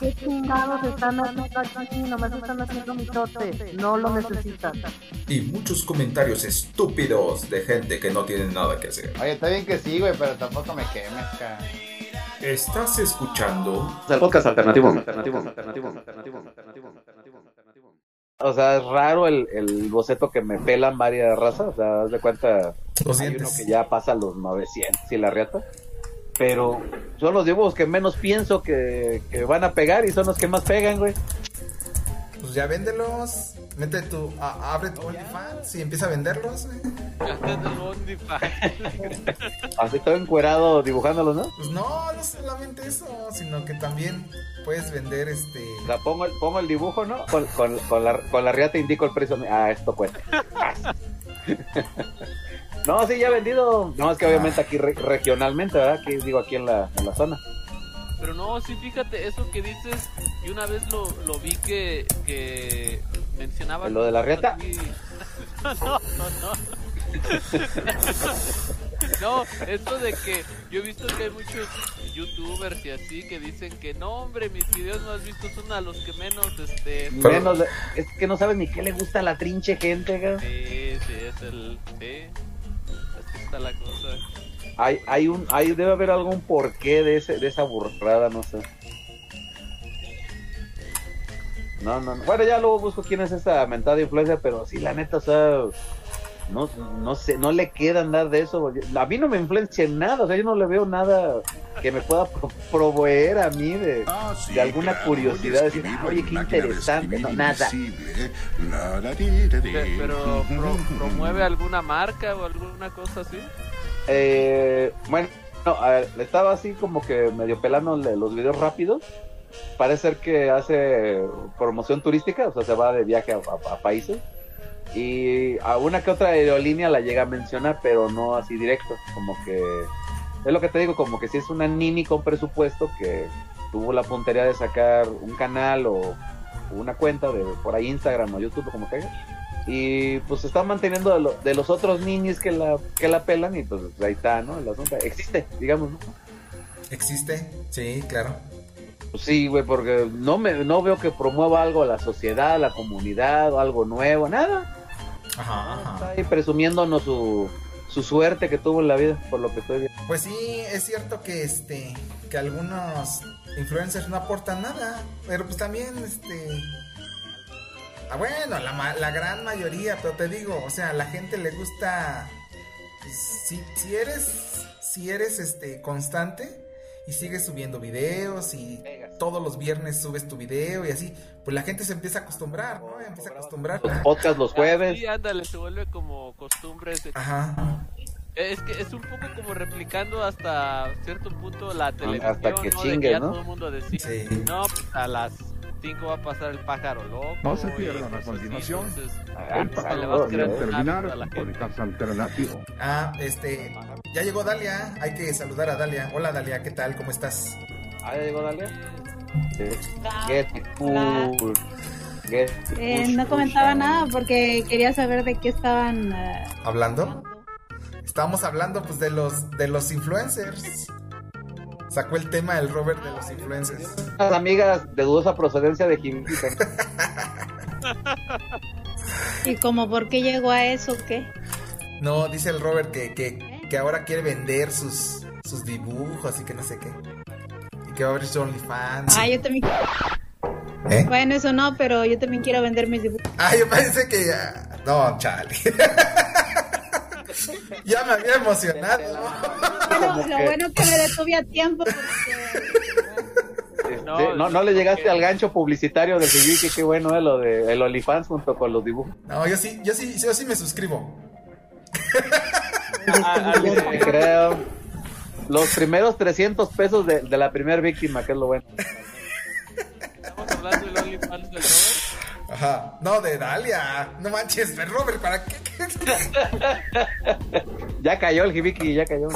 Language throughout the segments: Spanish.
¿Qué chingados están haciendo aquí? Nomás están haciendo mitote. No lo necesitan. y muchos comentarios estúpidos de gente que no tiene nada que hacer. Oye, está bien que sí, güey, pero tampoco me quemes, cara. Estás escuchando el podcast alternativo. Alternativo, alternativo, alternativo, alternativo, alternativo, alternativo. O sea, es raro el, el boceto que me pelan varias razas. O sea, haz de cuenta, los hay uno dientes. que ya pasa los 900 y la riata. Pero son los dibujos que menos pienso que, que van a pegar y son los que más pegan, güey. Pues ya véndelos. Mete tu. a- abre tu OnlyFans y empieza a venderlos. güey. Así todo encuerado dibujándolos, ¿no? Pues no, no solamente eso, sino que también puedes vender este. O sea, pongo el, pongo el dibujo, ¿no? Con, con, con la, con la riata indico el precio. Ah, esto cuesta. no, sí, ya he vendido. No, es que obviamente aquí re- regionalmente, ¿verdad? Aquí digo, aquí en la, en la zona. Pero no, sí, fíjate, eso que dices, y una vez lo, lo vi que, que mencionaba... ¿Lo de la reta? Aquí- No, no, no. No, esto de que yo he visto que hay muchos youtubers y así que dicen que no, hombre, mis videos más vistos son a los que menos, este... Menos es que no sabes ni qué le gusta a la trinche gente, güey. Sí, sí, es el... Sí, la cosa. Hay, hay un, hay, debe haber algún porqué de ese, de esa burrada, no sé. No, no, no. Bueno, ya luego busco quién es esa mentada influencia, pero sí, la neta, o sea, no, no sé, no le queda nada de eso. A mí no me influencia en nada, o sea, yo no le veo nada que me pueda pro- proveer a mí de, de alguna curiosidad, decir, "Ah, oye, qué interesante, no, nada. Pe- Pero pro- promueve alguna marca o alguna cosa así. Eh, bueno, no, a ver, estaba así como que medio pelando los videos rápidos. Parece ser que hace promoción turística, o sea, se va de viaje a, a- a países. Y a una que otra aerolínea la llega a mencionar, pero no así directo. Como que es lo que te digo, como que si es una nini con presupuesto que tuvo la puntería de sacar un canal o una cuenta de por ahí Instagram o YouTube, como que y pues se está manteniendo de, lo- de los otros niños que la que la pelan y pues ahí está, ¿no? El asunto existe, digamos, ¿no? ¿Existe? Sí, claro. Pues sí, güey, porque no me no veo que promueva algo a la sociedad, a la comunidad o algo nuevo, nada. Ajá, Está ajá. ahí presumiéndonos su, su suerte que tuvo en la vida, por lo que estoy viendo. Pues sí, es cierto que este. que algunos influencers no aportan nada. Pero pues también, este. Ah, bueno, la, la gran mayoría, pero te digo, o sea, a la gente le gusta. Si, si eres. Si eres este constante y sigues subiendo videos y todos los viernes subes tu video y así, pues la gente se empieza a acostumbrar, ¿no? Empieza a acostumbrar. Los podcasts los jueves. Sí, ándale, se vuelve como costumbre. ese- Ajá. Es que es un poco como replicando hasta cierto punto la televisión. Hasta que ¿no? chingue, de que ya ¿no? todo el mundo decía, Sí. no, pues a las 5 va a pasar el pájaro loco. No se pierdan a continuación. entonces, Ah, El ¿no? un terminar gente. podcast alternativo. Ah, este. Ya llegó Dalia. Hay que saludar a Dalia. Hola Dalia, ¿qué tal? ¿Cómo estás? Ah, ya llegó Dalia. Get cool. Get Eh, push, no comentaba ah. nada porque quería saber de qué estaban eh, ¿Hablando? Estábamos hablando pues de los de los influencers. Sacó el tema el Robert de los influencers. Unas amigas de dudosa procedencia de Jimita. y como por qué llegó a eso, ¿qué? No, dice el Robert que, que, que ahora quiere vender sus, sus dibujos y que no sé qué. Y que va a abrir su OnlyFans. Ah, yo también. ¿Eh? Bueno, eso no, pero yo también quiero vender mis dibujos. Ah, yo pensé que ya. No, chale. ya me había emocionado. Bueno, lo bueno que me detuve a tiempo porque Este, No, no, no, le llegaste al gancho publicitario del que qué bueno es lo de el OnlyFans junto con los dibujos. No, yo sí, yo sí, yo sí me suscribo. Ah, ah, creo. Los primeros 300 pesos de, de la primera víctima, que es lo bueno. Estamos hablando del OnlyFans del Robert. Ajá. No, de Dalia. No manches, Robert, ¿para qué? Ya cayó el Hibiki, ya cayó.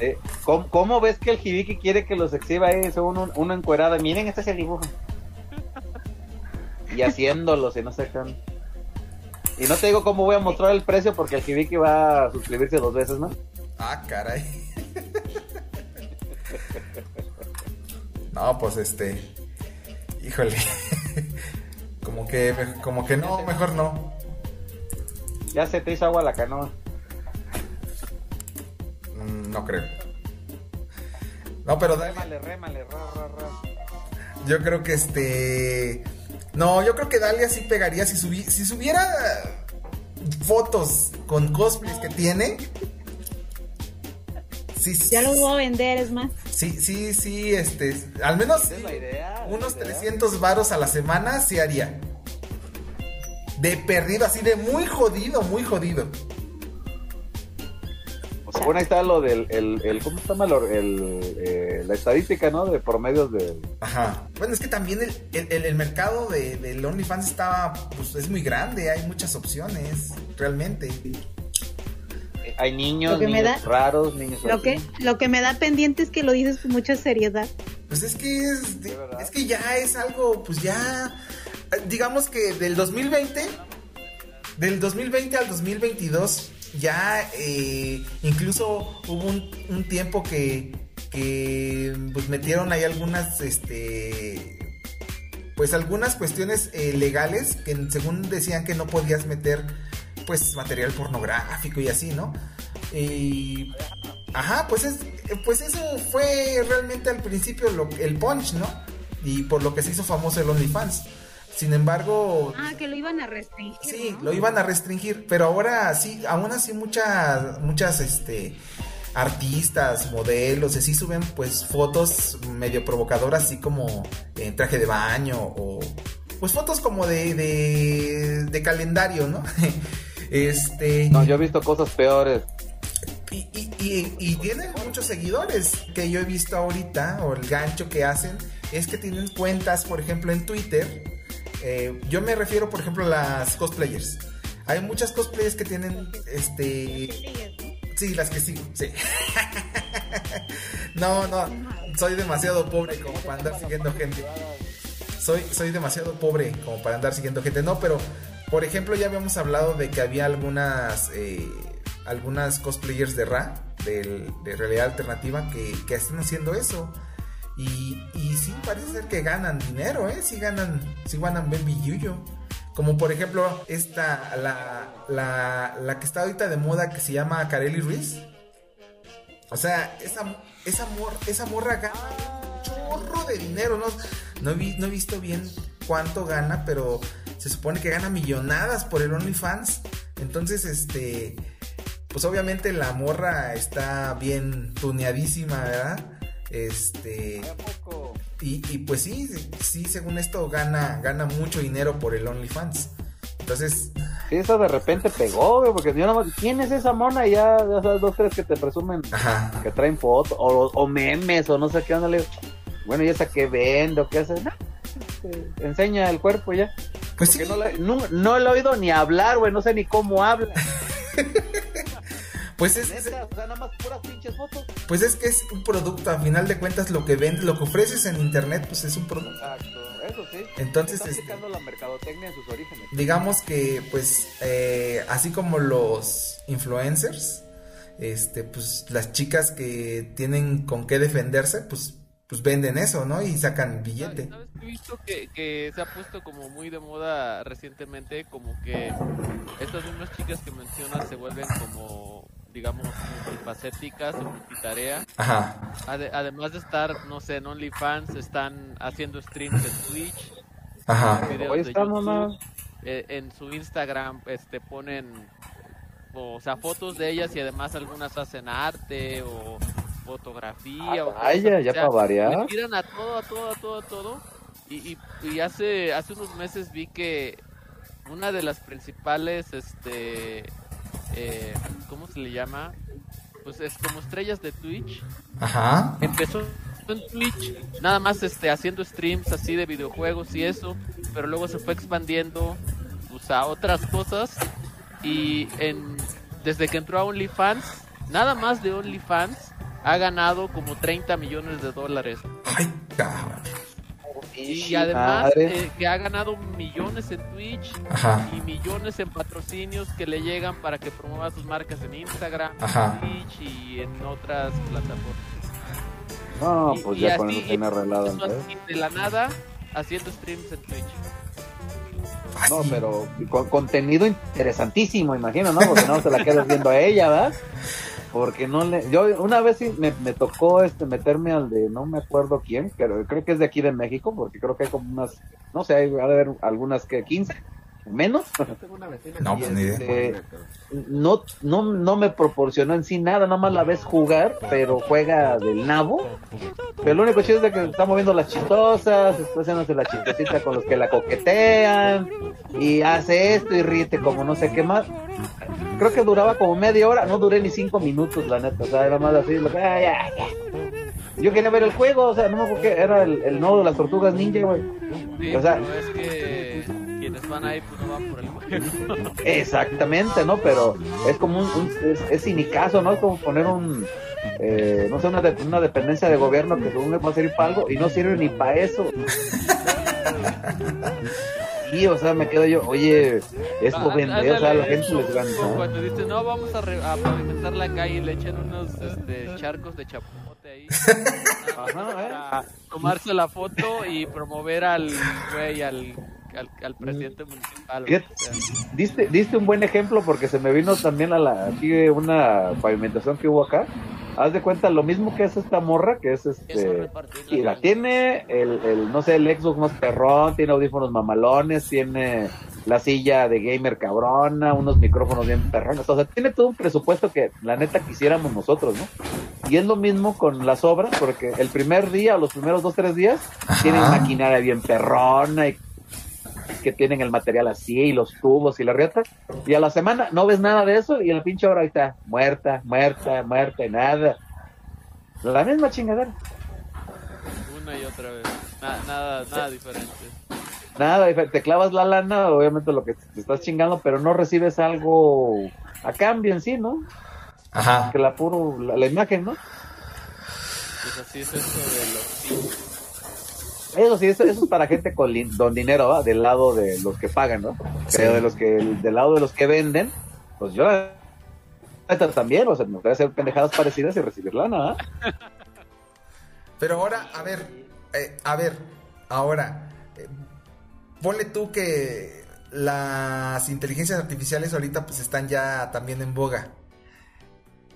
Eh, ¿cómo, cómo ves que el Hibiki quiere que los exhiba ahí? Son uno encuerado. Miren, este es el dibujo. Y haciéndolos y no sé qué. Y no te digo cómo voy a mostrar el precio porque el Hibiki va a suscribirse dos veces, ¿no? Ah, caray. No, pues este. Híjole. Como que, como que no, mejor no. Ya se te hizo agua la canoa. Mm, No creo. No, pero dale. Rémale, rémale, ra, ra, ra. Yo creo que este. No, yo creo que Dalia sí pegaría si, subi- si subiera fotos con cosplays que tiene. Sí, sí, Ya lo voy a vender, es más. sí, sí, sí, este. Al menos Esa es la idea. unos la idea. 300 varos a la semana sí haría. De perdido, así de muy jodido, muy jodido. O sea, bueno, ahí está lo del. El, el, ¿Cómo se llama? El, eh, la estadística, ¿no? De promedios de. Ajá. Bueno, es que también el, el- el- el mercado de, del OnlyFans está, pues es muy grande, hay muchas opciones, realmente. Hay niños, niños da- raros, niños. Lo que, lo que me da pendiente es que lo dices con mucha seriedad. Pues es que es, es que ya es algo, pues ya, eh, digamos que del 2020, del 2020 al 2022, ya eh, incluso hubo un, tiempo que, pues metieron ahí algunas, este, pues algunas cuestiones eh, legales que según decían que no podías meter, pues material pornográfico y así, ¿no? Y Ajá, pues es, pues eso fue realmente al principio el punch, ¿no? Y por lo que se hizo famoso el OnlyFans. Sin embargo, Ah, que lo iban a restringir. sí, ¿no? lo iban a restringir, pero ahora sí, aún así muchas, muchas, este, artistas, modelos, así suben pues fotos medio provocadoras, así como en traje de baño o pues fotos como de, de, de calendario, ¿no? este... No, yo he visto cosas peores. Y, y, y, y tienen muchos seguidores que yo he visto ahorita, o el gancho que hacen, es que tienen cuentas, por ejemplo, en Twitter. Eh, yo me refiero, por ejemplo, a las cosplayers. Hay muchas cosplayers que tienen, este... Sí, las que sigo, sí. no, no, soy demasiado pobre como para andar siguiendo gente. Soy, soy demasiado pobre como para andar siguiendo gente. No, pero, por ejemplo, ya habíamos hablado de que había algunas... eh, algunas cosplayers de Ra, del- de realidad alternativa, que, que están haciendo eso. Y, sí, parece ser que ganan dinero, ¿eh? Sí ganan, sí ganan buen billullo. Como por ejemplo, esta, la, la, la que está ahorita de moda que se llama Kareli Ruiz. O sea, esa, esa, mor- esa morra gana un chorro de dinero. No, no, vi- no he visto bien cuánto gana, pero se supone que gana millonadas por el OnlyFans. Entonces, este, pues obviamente la morra está bien tuneadísima, ¿verdad? Este, ¿A poco? y, y pues sí, sí, según esto gana, gana mucho dinero por el OnlyFans. Entonces, Sí, eso de repente pegó, güey, porque yo no ¿quién es esa mona? Y ya, ya sabes, dos, tres que te presumen ajá. que traen fotos, o, o memes, o no sé qué, onda, bueno, ¿y esa qué vende o qué hace? No, este, enseña el cuerpo ya. Pues Porque sí, no, la- no, no lo he oído ni hablar, güey, no sé ni cómo habla. pues es, o sea, nada más puras pinches fotos. pues es que es un producto, a final de cuentas lo que vendes, lo que ofreces en internet, pues es un producto. Exacto, eso sí. Entonces, Están este- la mercadotecnia en sus orígenes. digamos que pues eh, así como los influencers este pues las chicas que tienen con qué defenderse pues pues venden eso no y sacan billete ¿Sabes he visto que, que se ha puesto como muy de moda recientemente? Como que estas mismas chicas que mencionas se vuelven como, digamos, multifacéticas o multitarea. ajá Ade- además de estar, no sé, en OnlyFans, están haciendo streams en Twitch, ajá videos Ahí de estamos, YouTube, ¿no? eh, en su Instagram este ponen o sea fotos de ellas y además algunas hacen arte o fotografía o Ah, vaya, cosas, ya o sea, para variar. tiran a todo a todo a todo a todo y, y, y hace hace unos meses vi que una de las principales este eh, cómo se le llama pues es como estrellas de Twitch ajá empezó en Twitch, nada más este haciendo streams así de videojuegos y eso, pero luego se fue expandiendo pues, a otras cosas y en desde que entró a OnlyFans, nada más de OnlyFans, ha ganado como 30 millones de dólares. Ay, cabrón. Y además eh, que ha ganado millones en Twitch Ajá. y millones en patrocinios que le llegan para que promueva sus marcas en Instagram, Ajá. en Twitch y en otras plataformas. No, Y- pues y ya con así- eso tiene arreglado. De la nada haciendo streams en Twitch. No, pero con contenido interesantísimo, imagino, ¿no? Porque no se la quedas viendo a ella, ¿verdad? Porque no le... Yo una vez sí me, me tocó este meterme al de, no me acuerdo quién, pero creo que es de aquí de México, porque creo que hay como unas, no sé, hay, ha de haber algunas que 15, menos. No, pues ni idea. Este, no, no, no me proporcionó en sí nada, nada más la ves jugar, pero juega del nabo. Pero lo único chido es de que está moviendo las chistosas, está haciéndose la chistosita con los que la coquetean, y hace esto y ríete como no sé qué más. Creo que duraba como media hora, no duré ni cinco minutos, la neta, o sea, era más así, lo que. Yo quería ver el juego, o sea, no me acuerdo qué, era el, el nodo de las tortugas ninja, güey. Sí, O sea- es que quienes van ahí pues no van por el juego. Exactamente, ¿no? Pero es como un, un- es, es sinicazo, ¿no? Es como poner un, eh, no sé, una, de- una dependencia de gobierno que según va a servir para algo y no sirve ni para eso. Y, o sea, me quedo yo, oye, esto Ah, vende, o sea, a la ándale, gente les gana. Cuando dice, no, vamos a, re- a pavimentar la calle y le echan unos este, charcos de chapote ahí. para tomarse la foto y promover al güey, al, al, al presidente municipal. O sea. Diste, diste un buen ejemplo porque se me vino también a la, aquí una pavimentación que hubo acá. Haz de cuenta lo mismo que es esta morra, que es este. Y la tiene el, el, no sé, el Xbox más perrón, tiene audífonos mamalones, tiene la silla de gamer cabrona, unos micrófonos bien perrones. O sea, tiene todo un presupuesto que la neta quisiéramos nosotros, ¿no? Y es lo mismo con las obras, porque el primer día o los primeros dos, tres días tienen maquinaria bien perrona y que tienen el material así y los tubos y la rieta y a la semana no ves nada de eso y en la pinche hora ahí está muerta, muerta, muerta y nada. La misma chingadera. Una y otra vez. Na- nada, nada diferente. Nada, dife- te clavas la lana, obviamente lo que te estás chingando, pero no recibes algo a cambio en sí, ¿no? Ajá. Que la puro, la, la imagen, ¿no? Pues así es esto de los Eso sí, eso, eso es para gente con don dinero, ¿va? Del lado de los que pagan, ¿no? Pero de los que, del lado de los que venden, pues yo también, o sea, me gustaría hacer pendejadas parecidas y recibir lana. Pero ahora, a ver, eh, a ver, ahora, eh, ponle tú que las inteligencias artificiales ahorita pues están ya también en boga.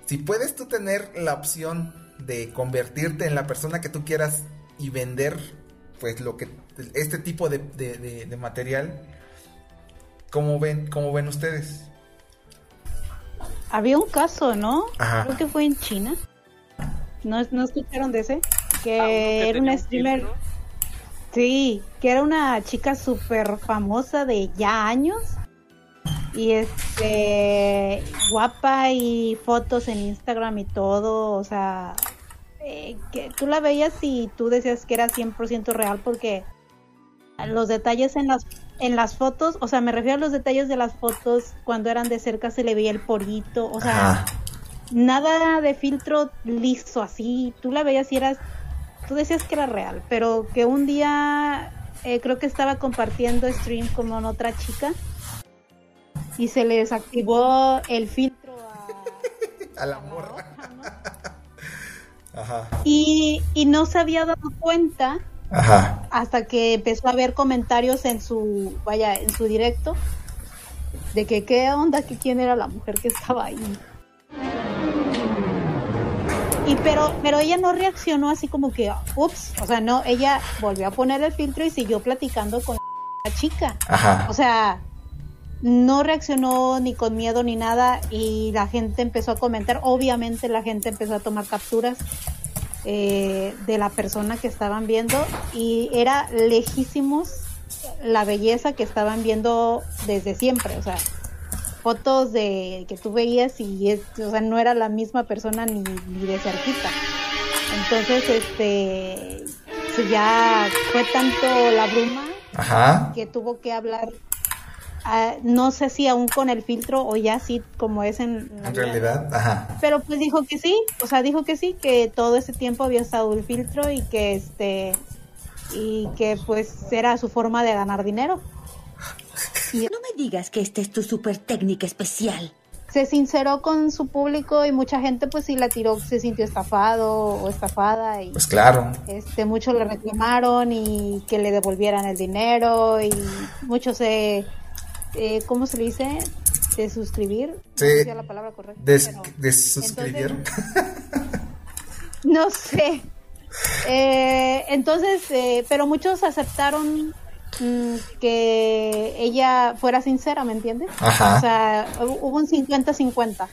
Si puedes tú tener la opción de convertirte en la persona que tú quieras y vender pues lo que este tipo de, de- de- de material, ¿cómo ven, cómo ven ustedes? Había un caso, ¿no? Ajá. Creo que fue en China. ¿No, no escucharon de ese? Que Ah, que era una un streamer. filtro. Sí, que era una chica súper famosa de ya años. Y este, guapa y fotos en Instagram y todo. O sea, eh, que tú la veías y tú decías que era 100% real porque los detalles en las en las fotos, o sea, me refiero a los detalles de las fotos cuando eran de cerca se le veía el porito, o sea, Ajá. nada de filtro liso así, tú la veías y eras, tú decías que era real, pero que un día eh, creo que estaba compartiendo stream con otra chica y se le desactivó el filtro a, A la morra. Ajá. y, y no se había dado cuenta Ajá. hasta que empezó a ver comentarios en su, vaya, en su directo de que qué onda, que quién era la mujer que estaba ahí. Y pero, pero ella no reaccionó así como que, ups, o sea, no, ella volvió a poner el filtro y siguió platicando con la chica. Ajá. O sea, no reaccionó ni con miedo ni nada y la gente empezó a comentar, obviamente la gente empezó a tomar capturas eh, de la persona que estaban viendo y era lejísimos la belleza que estaban viendo desde siempre, o sea, fotos de que tú veías y es, o sea, no era la misma persona ni, ni de cerquita. Entonces, este, pues ya fue tanto la bruma Ajá. que tuvo que hablar ah, no sé si aún con el filtro o ya sí como es en, En realidad, ajá. pero pues dijo que sí, o sea, dijo que sí, que todo ese tiempo había estado el filtro y que este y que pues era su forma de ganar dinero. No me digas que esta es tu super técnica especial. Se sinceró con su público y mucha gente pues sí la tiró, se sintió estafado o estafada y Pues claro. este muchos le reclamaron y que le devolvieran el dinero y muchos se eh, ¿cómo se le dice? de suscribir. Sí. No sé la palabra correcta. Des, pero- desuscribieron. No sé. Eh, entonces, eh, pero muchos aceptaron mm, que ella fuera sincera, ¿me entiendes? Ajá. O sea, hu- hubo un 50-50.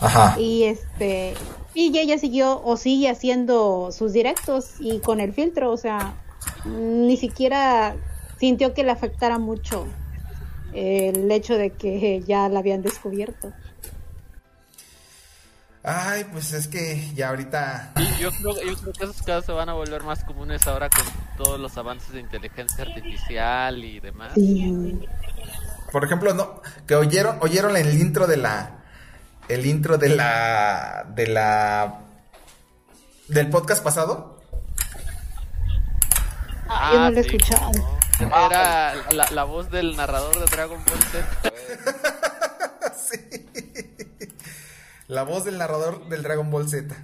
Ajá. Y este y ella siguió o sigue haciendo sus directos y con el filtro, o sea, ni siquiera sintió que le afectara mucho el hecho de que ya la habían descubierto. Ay, pues es que ya ahorita. Y yo creo, yo creo que esos casos se van a volver más comunes ahora con todos los avances de inteligencia artificial y demás. Por ejemplo, no, que oyeron, oyeron el intro de la, el intro de la, de la, del podcast pasado. Ah, yo no lo he sí, escuchado. ¿No? Era la, la voz del narrador de Dragon Ball Z. La voz del narrador del Dragon Ball Z.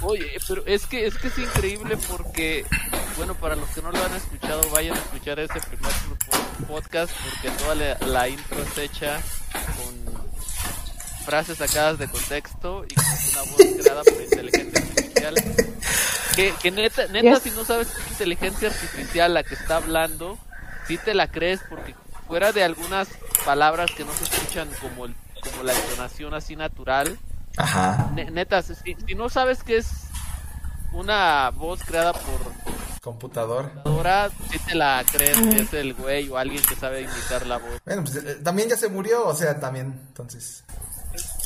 Oye, pero es que es que es increíble porque, bueno, para los que no lo han escuchado, vayan a escuchar ese primer po- podcast porque toda la, la intro es hecha con frases sacadas de contexto y con una voz creada por inteligencia artificial. Que, que neta, neta Yes. si no sabes que es inteligencia artificial la que está hablando, sí te la crees porque fuera de algunas palabras que no se escuchan como, el, como la entonación así natural, Ajá. Ne- neta, si, si no sabes que es una voz creada por Computador. computadora, si te la crees que es el güey o alguien que sabe imitar la voz. Bueno, pues eh, también ya se murió, o sea, también, entonces.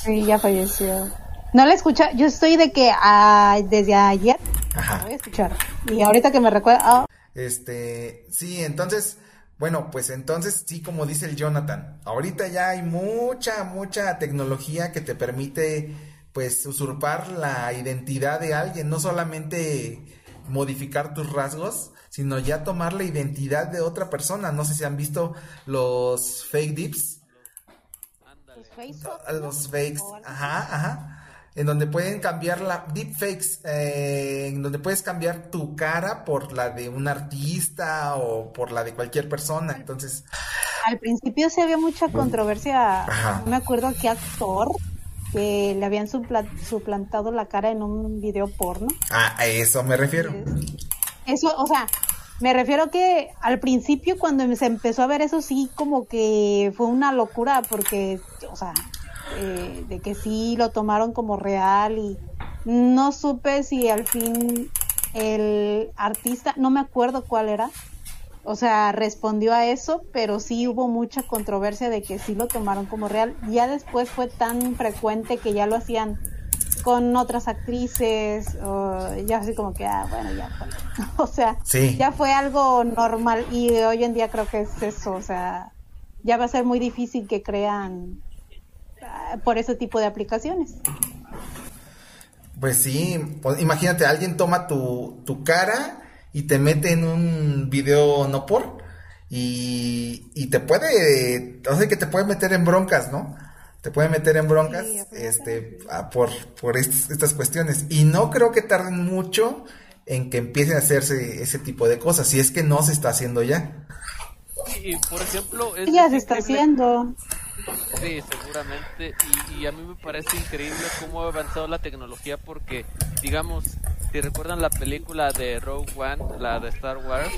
Sí, ya falleció. No la escucha, yo estoy de que ah, desde ayer la voy a escuchar. Y ahorita que me recuerda, ah, Este, sí, entonces, bueno, pues entonces sí, como dice el Jonathan, ahorita ya hay mucha, mucha tecnología que te permite, pues, usurpar la identidad de alguien, no solamente modificar tus rasgos, sino ya tomar la identidad de otra persona. No sé si han visto los fake dips, los fakes, ajá, ajá. En donde pueden cambiar la deepfakes, eh, en donde puedes cambiar tu cara por la de un artista o por la de cualquier persona. Entonces, al principio sí había mucha controversia. Ajá. No me acuerdo qué actor que le habían supla- suplantado la cara en un video porno. ah, a eso me refiero. Eso, o sea, me refiero que al principio cuando se empezó a ver eso sí como que fue una locura porque, o sea, eh, de que sí lo tomaron como real y no supe si al fin el artista, no me acuerdo cuál era, o sea, respondió a eso, pero sí hubo mucha controversia de que sí lo tomaron como real. Ya después fue tan frecuente que ya lo hacían con otras actrices, o ya así como que, ah, bueno, ya fue. O sea, Sí. ya fue algo normal y hoy en día creo que es eso, o sea, ya va a ser muy difícil que crean por ese tipo de aplicaciones. Pues sí, pues imagínate, alguien toma tu, tu cara y te mete en un video no por y, y te puede, o sea que te puede meter en broncas, ¿no? Te puede meter en broncas este, ah, por, por est- estas cuestiones. Y no creo que tarden mucho en que empiecen a hacerse ese tipo de cosas, si es que no se está haciendo ya. Y por ejemplo, es Ya se está haciendo. Sí, seguramente. Y, y a mí me parece increíble cómo ha avanzado la tecnología porque, digamos, si recuerdan la película de Rogue One, la de Star Wars,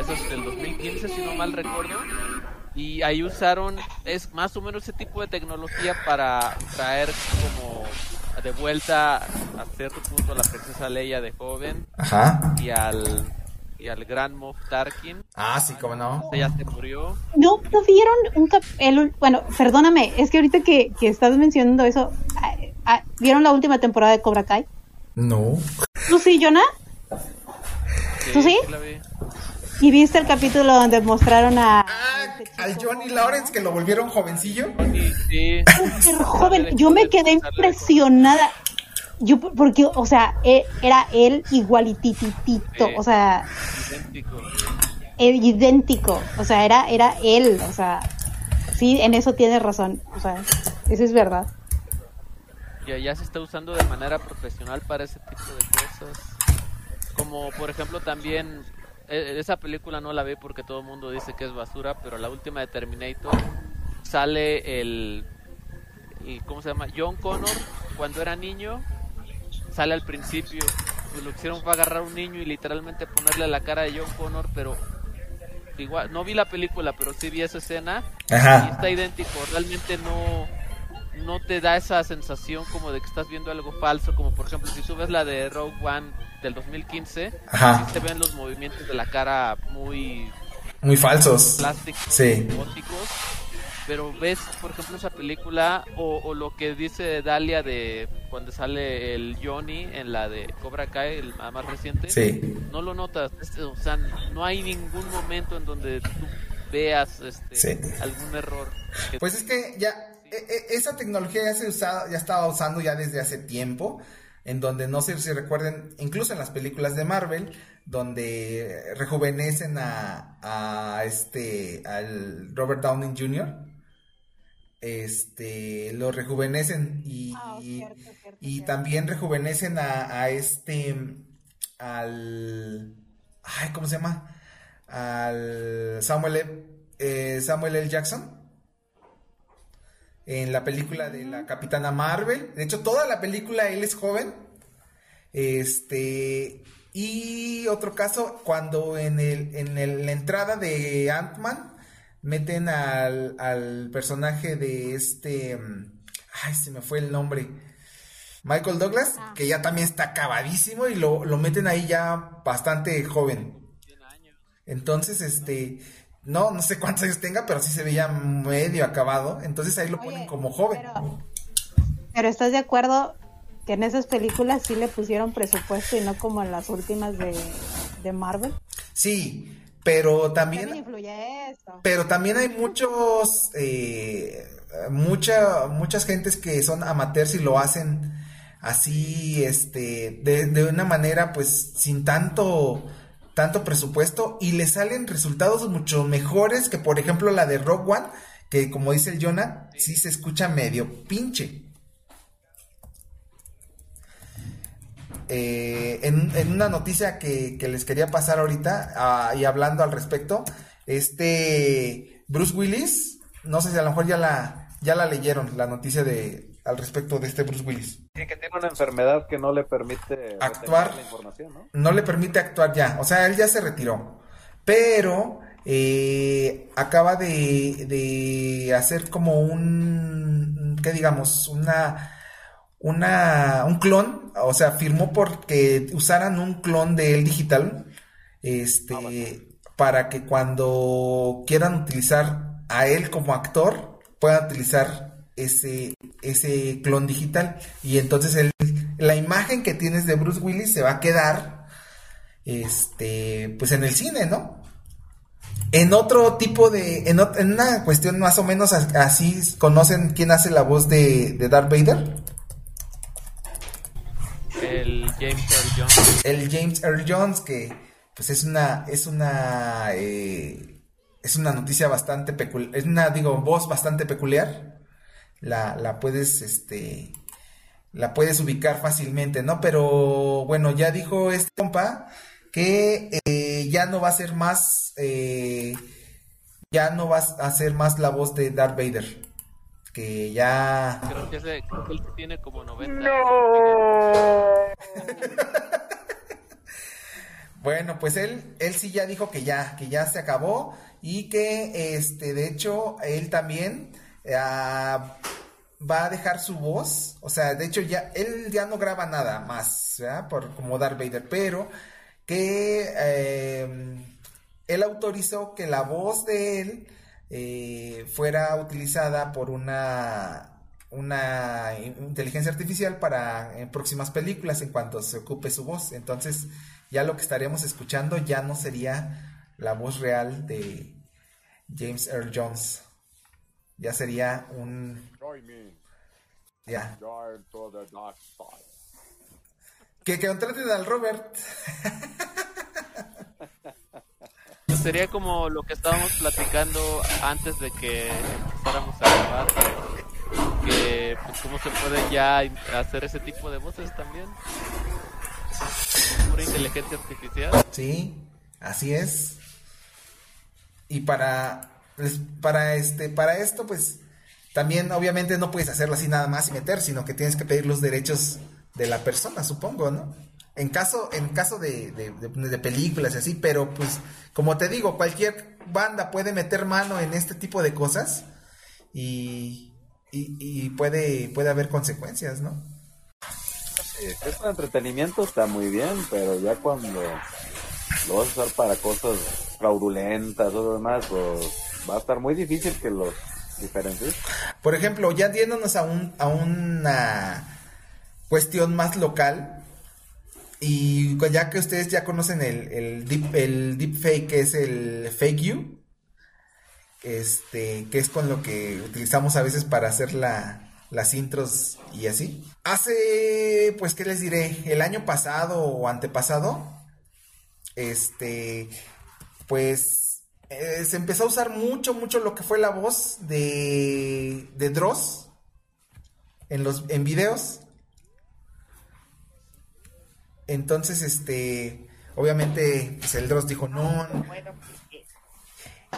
esa es del 2015 si no mal recuerdo, y ahí usaron, es más o menos ese tipo de tecnología para traer como de vuelta a cierto punto a la princesa Leia de joven Ajá. y al y al gran Moff Tarkin. Ah, sí, cómo no. Ese ya se murió. No, ¿no vieron un cap el bueno, perdóname, es que ahorita que, que estás mencionando eso, ah, ah, ¿vieron la última temporada de Cobra Kai? No. ¿Tú sí, Jonah? ¿Tú sí? la vi. ¿Y viste el capítulo donde mostraron a este al Johnny Lawrence que lo volvieron jovencillo. Sí, Súper joven. Yo me quedé impresionada. Yo, porque, o sea, e- era él igualititito, o sea, idéntico. eh, idéntico, o sea, era, era él, o sea, sí, en eso tienes razón, o sea, eso es verdad. Ya, ya se está usando de manera profesional para ese tipo de cosas. Como por ejemplo también, eh, esa película no la vi porque todo el mundo dice que es basura, pero la última de Terminator sale el, el- ¿cómo se llama? John Connor cuando era niño, sale al principio. Pues lo que hicieron fue agarrar un niño y literalmente ponerle la cara de John Connor, pero igual, no vi la película, pero sí vi esa escena Ajá. y está idéntico. Realmente no, no te da esa sensación como de que estás viendo algo falso, como por ejemplo si ves la de Rogue One del 2015, Ajá. sí se ven los movimientos de la cara muy Muy falsos. plásticos, Sí. robóticos, pero ves por ejemplo esa película o, o lo que dice Dalia de cuando sale el Johnny en la de Cobra Kai, el más reciente, Sí. no lo notas, es- o sea, no hay ningún momento en donde tú veas este, Sí. algún error. que- Pues es que ya e- e- esa tecnología ya se usaba, ya estaba usando ya desde hace tiempo, en donde no sé si recuerden, incluso en las películas de Marvel, donde rejuvenecen a, a este al Robert Downey Jr. Este lo rejuvenecen y, Ah, cierto, cierto, y cierto. también rejuvenecen a, a este al ay, ¿cómo se llama? al Samuel L. eh, Samuel L. Jackson en la película de la Capitana Marvel. De hecho, toda la película él es joven. Este. Y otro caso, cuando en, el, en el- la entrada de Ant-Man meten al, al personaje de este. mm, Ay, se me fue el nombre. Michael Douglas, que ya también está acabadísimo y lo, lo meten ahí ya bastante joven. Entonces, este, no, no sé cuántos años tenga, pero sí se veía medio acabado. Entonces ahí lo Oye, ponen como joven. Pero, pero ¿estás de acuerdo que en esas películas sí le pusieron presupuesto y no como en las últimas de, de Marvel? Sí, pero También también, influye eso. pero también hay muchos, eh, mucha, muchas gentes que son amateurs y lo hacen así, este, de, de una manera, pues, sin tanto, tanto presupuesto y le salen resultados mucho mejores que, por ejemplo, la de Rock One, que como dice el Jonah, sí se escucha medio pinche. Eh, en, en una noticia que, que les quería pasar ahorita ah, y hablando al respecto, este Bruce Willis, no sé si a lo mejor ya la, ya la leyeron, la noticia de al respecto de este Bruce Willis. Sí, que tiene una enfermedad que no le permite Actuar. la información, ¿no? No le permite actuar ya, o sea, él ya se retiró, pero eh, acaba de, de hacer como un, ¿qué digamos? Una, una, un clon, o sea, firmó porque usaran un clon de él digital, este, para que cuando quieran utilizar a él como actor, puedan utilizar ese, ese clon digital. Y entonces la imagen que tienes de Bruce Willis se va a quedar, este, pues en el cine, ¿no? En otro tipo de, en, en una cuestión más o menos as- así, ¿conocen quién hace la voz de, de Darth Vader? El James Earl Jones. el James Earl Jones, que pues es una, es una, eh, es una noticia bastante peculiar, es una, digo, voz bastante peculiar. La, la puedes, este, la puedes ubicar fácilmente, ¿no? Pero bueno, ya dijo este compa que eh, ya no va a ser más, eh, ya no va a ser más la voz de Darth Vader. Que ya... Creo que, ese, creo que él tiene como 90. Bueno, pues él, él sí ya dijo que ya, que ya se acabó y que, este, de hecho, él también ah, va a dejar su voz, o sea, de hecho ya, él ya no graba nada más, ¿verdad? Por como Darth Vader, pero que eh, él autorizó que la voz de él eh, fuera utilizada por una una inteligencia artificial para en próximas películas en cuanto se ocupe su voz. Entonces, ya lo que estaríamos escuchando ya no sería la voz real de, James Earl Jones. Ya sería un. Ya. Que, que contraten al Robert. Sería como lo que estábamos platicando antes de que empezáramos a grabar. Que, pues, cómo se puede ya hacer ese tipo de voces también. Pura inteligencia artificial. Sí, así es. Y para, pues, para este, para esto, pues, también obviamente no puedes hacerlo así nada más y meter, sino que tienes que pedir los derechos de la persona, supongo, ¿no? En caso, en caso de, de, de- de películas y así, pero pues, como te digo, cualquier banda puede meter mano en este tipo de cosas y, y, y puede, puede haber consecuencias, ¿no? Si es entretenimiento está muy bien, pero ya cuando lo vas a usar para cosas fraudulentas o demás, pues va a estar muy difícil que los diferencies. Por ejemplo, ya yéndonos a, un, a una cuestión más local, y ya que ustedes ya conocen el, el, deep, el deepfake, que es el fake you, este, que es con lo que utilizamos a veces para hacer la, las intros y así. Hace, pues, ¿qué les diré? El año pasado o antepasado, este, pues, eh, se empezó a usar mucho, mucho lo que fue la voz de, de Dross en los, en videos. Entonces, este, obviamente, pues el Dross dijo, no, no,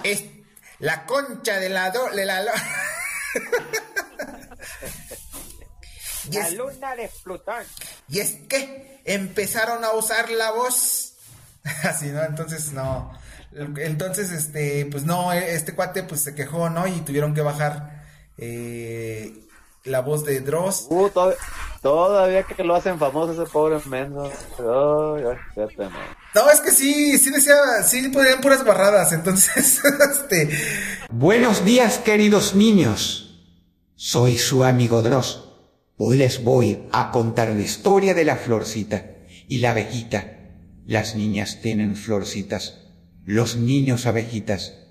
es la concha de la, do- de la, lo-". Y es- luna de Plutón. y es que empezaron a usar la voz. Así, ¿no? Entonces, no. Entonces, este, pues no, este cuate pues se quejó, ¿no? Y tuvieron que bajar eh, la voz de Dross. Uh, todavía, todavía que lo hacen famoso ese pobre menso. No. No, es que sí, sí decía, sí podían puras barradas, entonces, este, Buenos días, queridos niños. Soy su amigo Dross. Hoy les voy a contar la historia de la florcita y la abejita. Las niñas tienen florcitas, los niños abejitas.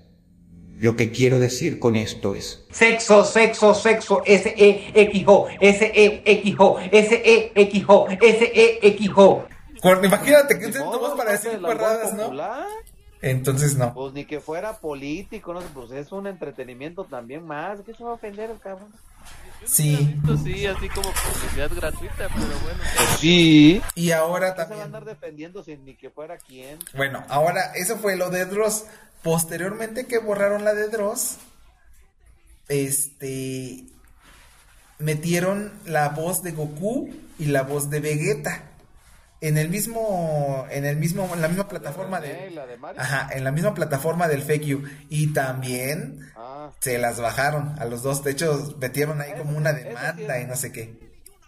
Lo que quiero decir con esto es... Sexo, sexo, sexo, S-E-X-O, S-E-X-O, S-E-X-O, S-E-X-O. con- imagínate que usen tu Modo, voz para decir parte del barradas, albur ¿no? popular. Entonces, no. Pues ni que fuera político, no sé, pues es un entretenimiento también más. ¿Qué se va a ofender el cabrón? Sí. Esto sí, así como publicidad gratuita, pero bueno. Sí. Y ahora ¿Qué se va a también. andar defendiendo sin ni que fuera quién? Bueno, ahora eso fue lo de Dross. Posteriormente que borraron la de Dross, este metieron la voz de Goku y la voz de Vegeta en el mismo en el mismo en la misma plataforma de la. Ajá, en la misma plataforma del Fake You y también Ah, se las bajaron a los dos, de hecho metieron ahí como una demanda y no sé qué.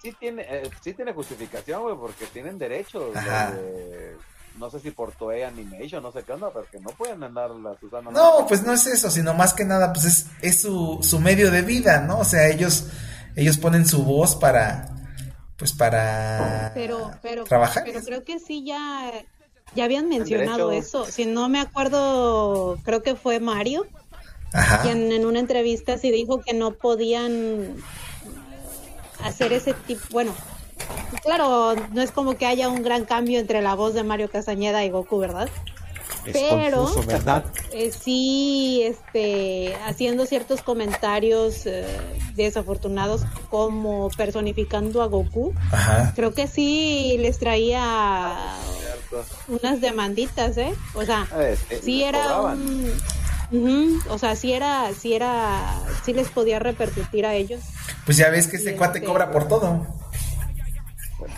sí tiene, eh, sí tiene justificación, güey, porque tienen derechos. Ajá. de- no sé si por Toei Animation, no sé qué onda, porque no pueden andar las usando. No, pues no es eso, sino más que nada, pues es, es su, su medio de vida, ¿no? O sea, ellos, ellos ponen su voz para, pues para Pero, pero, trabajar. pero creo que sí ya, ya habían mencionado eso. Si no me acuerdo, creo que fue Mario, Ajá. quien en una entrevista sí dijo que no podían hacer ese tipo, bueno, claro, no es como que haya un gran cambio entre la voz de Mario Castañeda y Goku, ¿verdad? Es Pero- confuso, ¿verdad? Eh, sí, este, haciendo ciertos comentarios eh, desafortunados como personificando a Goku, Ajá. creo que sí les traía unas demanditas, ¿eh? O sea, Eh, eh, sí les era cobraban. un... Ujú, o sea, sí era, sí era, sí les podía repercutir a ellos. Pues ya ves que ese Y cuate este- cobra por todo.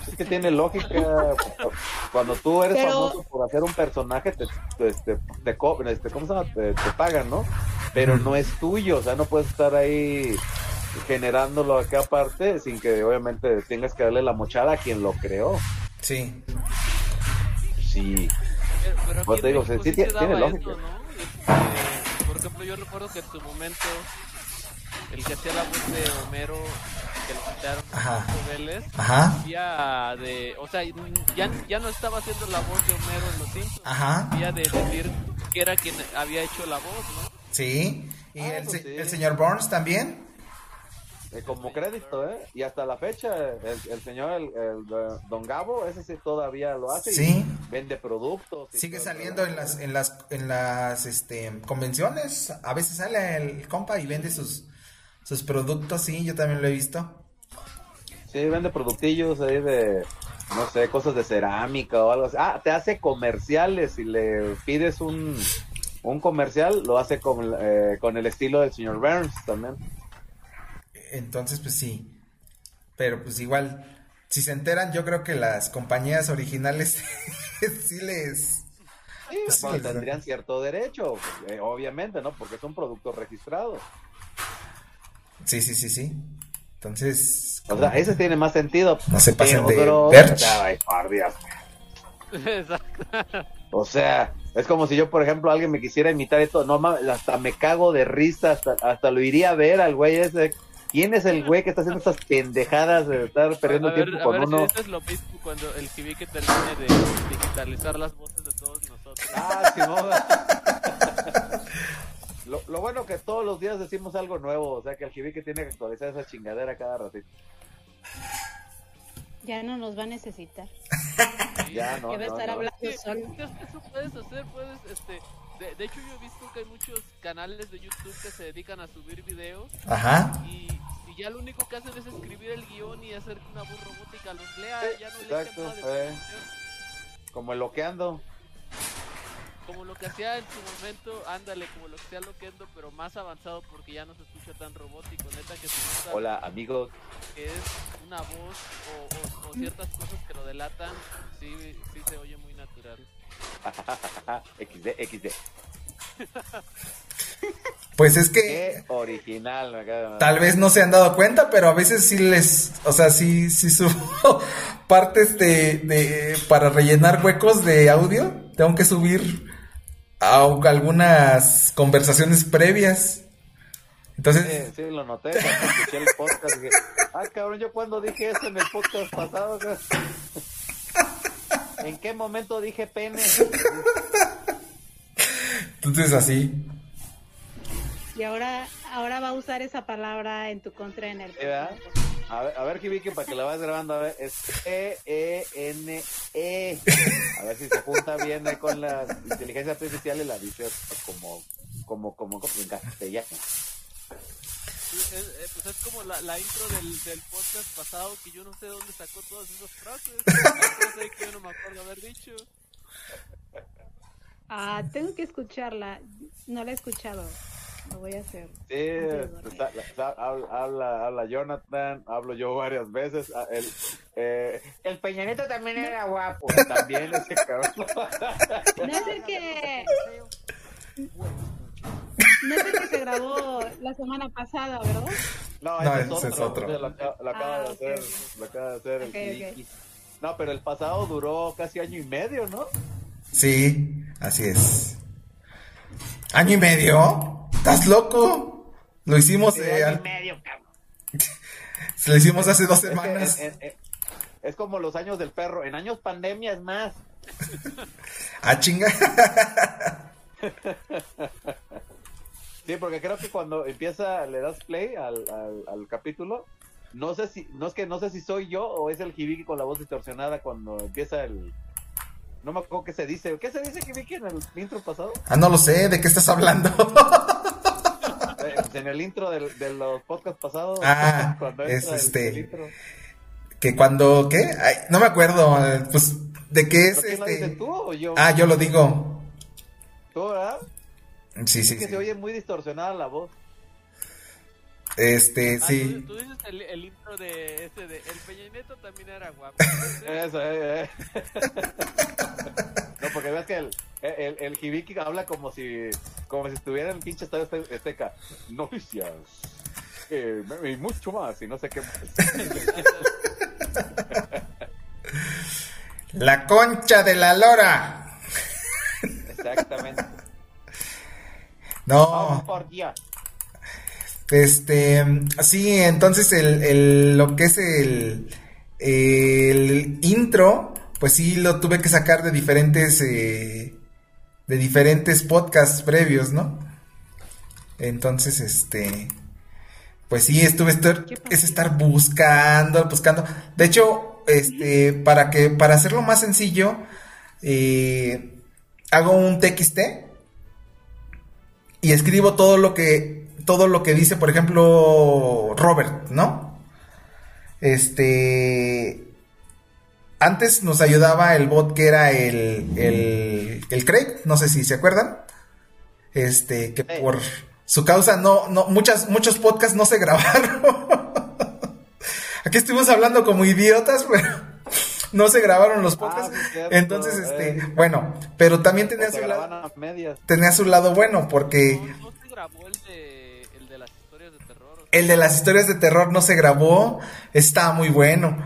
Es que tiene lógica. Cuando tú eres Pero- famoso por hacer un personaje, te, te, este, te co- este, ¿cómo se llama? Te, te pagan, ¿no? Pero no es tuyo, o sea, no puedes estar ahí generándolo acá aparte sin que obviamente tengas que darle la mochada a quien lo creó. Sí. Sí. Pero, pero Pues te digo, México sí sí tiene- tiene lógica. esto, ¿no? Este, por ejemplo, yo recuerdo que en su momento el que hacía la voz de Homero, que lo quitaron, Ajá. Vélez, Ajá. había de, o sea, ya, ya no estaba haciendo la voz de Homero en los Simpsons, Ajá. había de decir que era quien había hecho la voz, ¿no? Sí. Y Ah, el, pues sí. el señor Burns también. Eh, como crédito, ¿eh? Y hasta la fecha, el, el señor, el, el, eh, Don Gabo, ese sí todavía lo hace. y Sí. vende productos. y Sigue todo, saliendo en las en las en las este convenciones. A veces sale el compa y vende sus sus productos, sí, yo también lo he visto. Sí, vende productillos ahí de, no sé, cosas de cerámica o algo así. Ah, te hace comerciales. Si le pides un, un comercial, lo hace con, eh, con el estilo del señor Burns también. Entonces, pues sí. Pero pues igual, si se enteran, yo creo que las compañías originales sí les... Sí, pues, sí les- tendrían cierto derecho, eh, obviamente, ¿no? Porque es un producto registrado. Sí, sí, sí, sí. Entonces... O sea, ese tiene más sentido. No se pasen de perch. Exacto. O sea, es como si yo, por ejemplo, alguien me quisiera imitar esto, no mames, hasta me cago de risa, hasta, hasta lo iría a ver al güey ese. ¿Quién es el güey que está haciendo estas pendejadas de estar perdiendo a ver, tiempo a con ver si uno? esto es lo mismo cuando el que termine de digitalizar las voces de todos nosotros. Ah, Simón. Lo, lo bueno que todos los días decimos algo nuevo, o sea que el Jibique tiene que actualizar esa chingadera cada ratito. Ya no nos va a necesitar. Ya, no, Ya va a estar no. hablando Sí, solo. Eso, puedes hacer, puedes, este, de, de hecho yo he visto que hay muchos canales de YouTube que se dedican a subir videos Ajá. y, y ya lo único que hacen es escribir el guion y hacer que una voz robótica los lea, ya no le exacto, de eh. Como el loqueando. Como lo que hacía en su momento, ándale, como lo que hacía Loquendo, pero más avanzado porque ya no se escucha tan robótico, neta que se nota Hola, amigos. que es una voz o, o- o ciertas cosas que lo delatan, sí, sí se oye muy natural. XD, XD. Pues es que Qué original, me tal vez no se han dado cuenta, pero a veces sí les, o sea, sí, sí subo partes de, de, para rellenar huecos de audio. Tengo que subir a algunas conversaciones previas. Entonces, Sí, sí, lo noté cuando escuché el podcast. Dije, ah, cabrón, yo cuando dije eso en el podcast pasado. ¿En qué momento dije pene? entonces así. Y ahora, ahora va a usar esa palabra en tu contra en el. A ver, a ver, Jibique, para que la vayas grabando, a ver, es E-E-N-E. A ver si se junta bien ahí con la inteligencia artificial y la dices como, como, como, como en castellano. Es- eh, pues es como la, la intro del, del podcast pasado que yo no sé dónde sacó todas esas frases. Cosas ahí que yo no me acuerdo haber dicho. Ah, tengo que escucharla. No la he escuchado. Lo voy a hacer. Sí, está- está- habla, habla, habla Jonathan, hablo yo varias veces. ah, El, eh, el Peñanito también era guapo. También ese cabrón. No es el que. No es el que se grabó la semana pasada, ¿verdad? No, No, ese ese es es otro. Lo, acaba- lo acaba Ah, de ok, hacer, lo acaba de hacer el Kiki. No, pero el pasado duró casi año y medio, ¿no? Sí, así es. ¿Año y medio? ¿Estás loco? Lo hicimos, eh, año y al- medio, cabrón. lo hicimos hace dos Es, que semanas. en- en- en- es como los años del perro. En años pandemia es más. Ah, chinga. Sí, porque creo que cuando empieza, le das play al, al, al capítulo, no sé si, no es que no sé si soy yo o es el Hibiki con la voz distorsionada cuando empieza el, no me acuerdo qué se dice, ¿qué se dice Hibiki en el intro pasado? Ah, no lo sé, ¿de qué estás hablando? Eh, pues en el intro del- de los podcasts pasados, Ah, cuando es el- este- el intro. que cuando, ¿qué? Ay, no me acuerdo, pues, ¿de qué es ¿Pero quién lo dice, este? tú o yo? Ah, yo lo digo. ¿Tú, verdad? Sí, sí, es que sí. se oye muy distorsionada la voz. Este, Ah, sí. tú, tú dices el, el intro de ese de El Peña Nieto también era guapo. Eso, eh, eh. No, porque ves que el, el, el Hibiki habla como si, como si estuviera en el pinche estadio Azte- Azteca. Noticias. eh, y mucho más, y no sé qué más. La concha de la lora. Exactamente. No. Oh, por Dios. Este, sí, entonces el, el- lo que es el, el intro, pues sí lo tuve que sacar de diferentes, eh, de diferentes podcasts previos, ¿no? Entonces, este, pues sí, estuve estar, es estar buscando, buscando. De hecho, este, para que, para hacerlo más sencillo, eh, hago un TXT y escribo todo lo que, todo lo que dice, por ejemplo, Robert, ¿no? Este, antes nos ayudaba el bot que era el, el, el Craig, no sé si se acuerdan. Este, que por su causa no, no, muchas, muchos podcasts no se grabaron. Aquí estuvimos hablando como idiotas, pero no se grabaron los podcasts. sí, cierto, Entonces, eh. este, bueno, pero también tenía Se su lado, tenía su lado bueno, porque ¿No se grabó el de el de las historias de terror no se grabó, está muy bueno.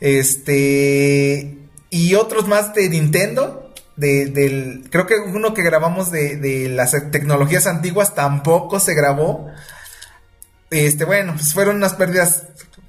Este, y otros más de Nintendo. De, del, creo que uno que grabamos de, de las tecnologías antiguas tampoco se grabó. Este, bueno, pues fueron unas pérdidas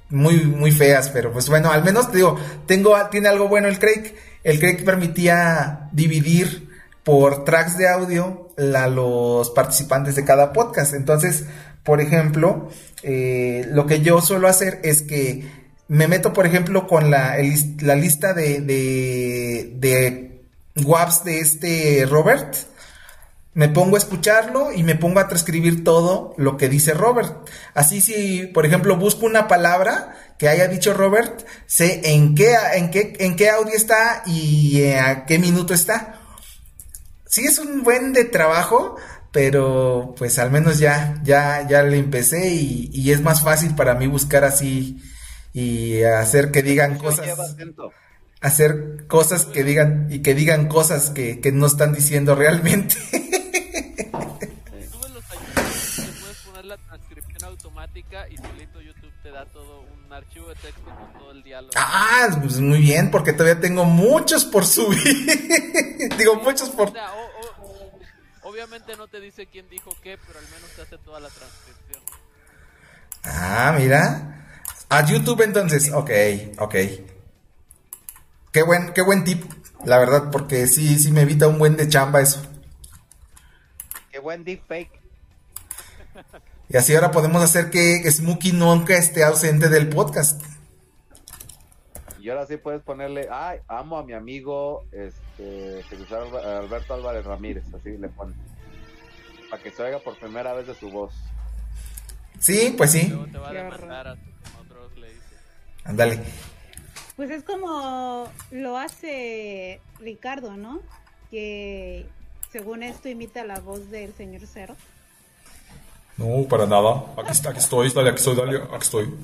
muy, muy feas, pero pues bueno, al menos te digo, tengo, tiene algo bueno el Craig. El Craig permitía dividir por tracks de audio a los participantes de cada podcast. Entonces, por ejemplo, eh, lo que yo suelo hacer es que me meto, por ejemplo, con la, la lista de, de, de WAPs de este Robert. Me pongo a escucharlo y me pongo a transcribir todo lo que dice Robert. Así si, por ejemplo, busco una palabra que haya dicho Robert, sé en qué, en qué, en qué audio está y eh, a qué minuto está. Sí es un buen de trabajo, pero pues al menos ya, ya, ya le empecé y, y es más fácil para mí buscar así y hacer que digan cosas hacer cosas que digan y que digan cosas que, que no están diciendo realmente. Subes los ayudantes y puedes poner la transcripción automática y solito YouTube te da todo un archivo de texto con todo el diálogo. ah, pues muy bien, porque todavía tengo muchos por subir. Digo, muchos por... O sea, o- o- obviamente no te dice quién dijo qué, pero al menos te hace toda la transcripción. Ah, mira. A YouTube entonces, ok, ok. Qué buen, qué buen tip, la verdad, porque sí, sí me evita un buen de chamba eso. Qué buen deepfake. Y así ahora podemos hacer que Smokey nunca esté ausente del podcast. Y ahora sí puedes ponerle, ay, amo a mi amigo este, Jesús Alberto Álvarez Ramírez, así le pones. Para que se oiga por primera vez de su voz. Sí, pues sí. Luego te va a Qué demandar a como otros le dicen. Ándale. Pues es como lo hace Ricardo, ¿no? Que según esto imita la voz del señor Cero. No, para nada. Aquí, está, aquí estoy, dale, aquí estoy, dale, aquí estoy.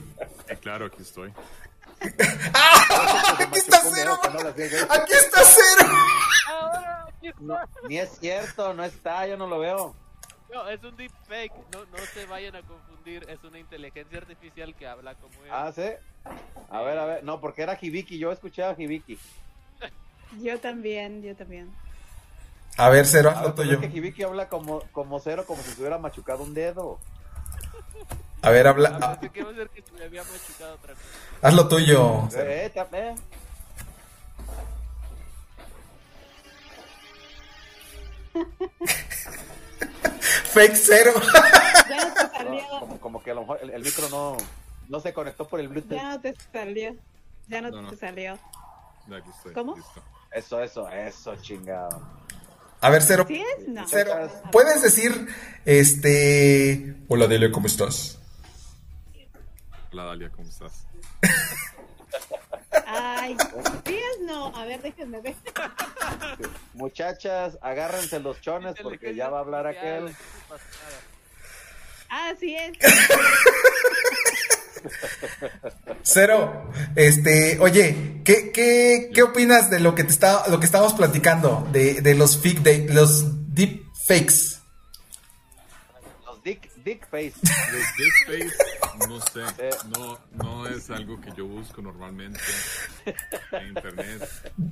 Claro, aquí estoy. Aquí está cero. Aquí está cero. Ahora, aquí está. No, ni es cierto, no está, yo no lo veo. No, es un deepfake. No, no se vayan a confundir. Es una inteligencia artificial que habla como él. Ah, sí. A ver, a ver, no, porque era Hibiki, yo escuché a Hibiki. Yo también, yo también. A ver, cero, haz Ah, pero tuyo. es que Hibiki habla como, como cero, como si se hubiera machucado un dedo. A ver, habla. Ah, pensé que iba a ser que se le había machucado otra cosa. haz lo tuyo. Eh, ta- eh. Fake cero. Ya no te No, salió, como, como que a lo mejor el, el micro no, no se conectó por el Bluetooth. ya no te salió. Ya no, No, no. te salió. Ya, aquí estoy. ¿Cómo? listo. Eso, eso, eso, chingado. A ver, cero. ¿Sí es? No. Cero. ¿Puedes decir, este. Hola, Dele, ¿cómo estás? Hola, Dalia, ¿cómo estás? Ay, ¿sí es? No. A ver, déjenme ver. Muchachas, agárrense los chones porque ya va a hablar aquel. aquí no pasa nada. Ah, sí es. Cero. Este, oye, ¿qué, qué, qué opinas de lo que te está, lo que estábamos platicando? De, de los fake, de los deep fakes. Los dick, dick face. Los deepfakes, no sé, Sí. no, no es algo que yo busco normalmente en internet.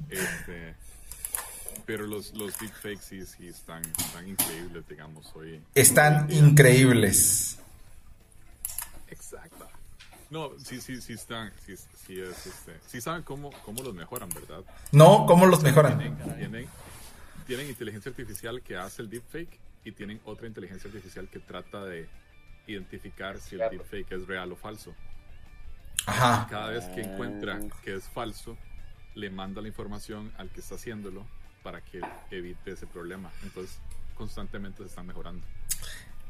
Este, pero los, los deepfakes sí, sí están, están increíbles, digamos, hoy. Están increíbles. Exacto. No, sí, sí, sí están, sí, sí es, este, sí saben cómo, cómo los mejoran, ¿verdad? ¿No? ¿Cómo los mejoran? Tienen, tienen, tienen inteligencia artificial que hace el deepfake y tienen otra inteligencia artificial que trata de identificar si el deepfake es real o falso. Ajá. Cada vez que encuentra Ah. que es falso, le manda la información al que está haciéndolo para que evite ese problema. Entonces, constantemente se están mejorando.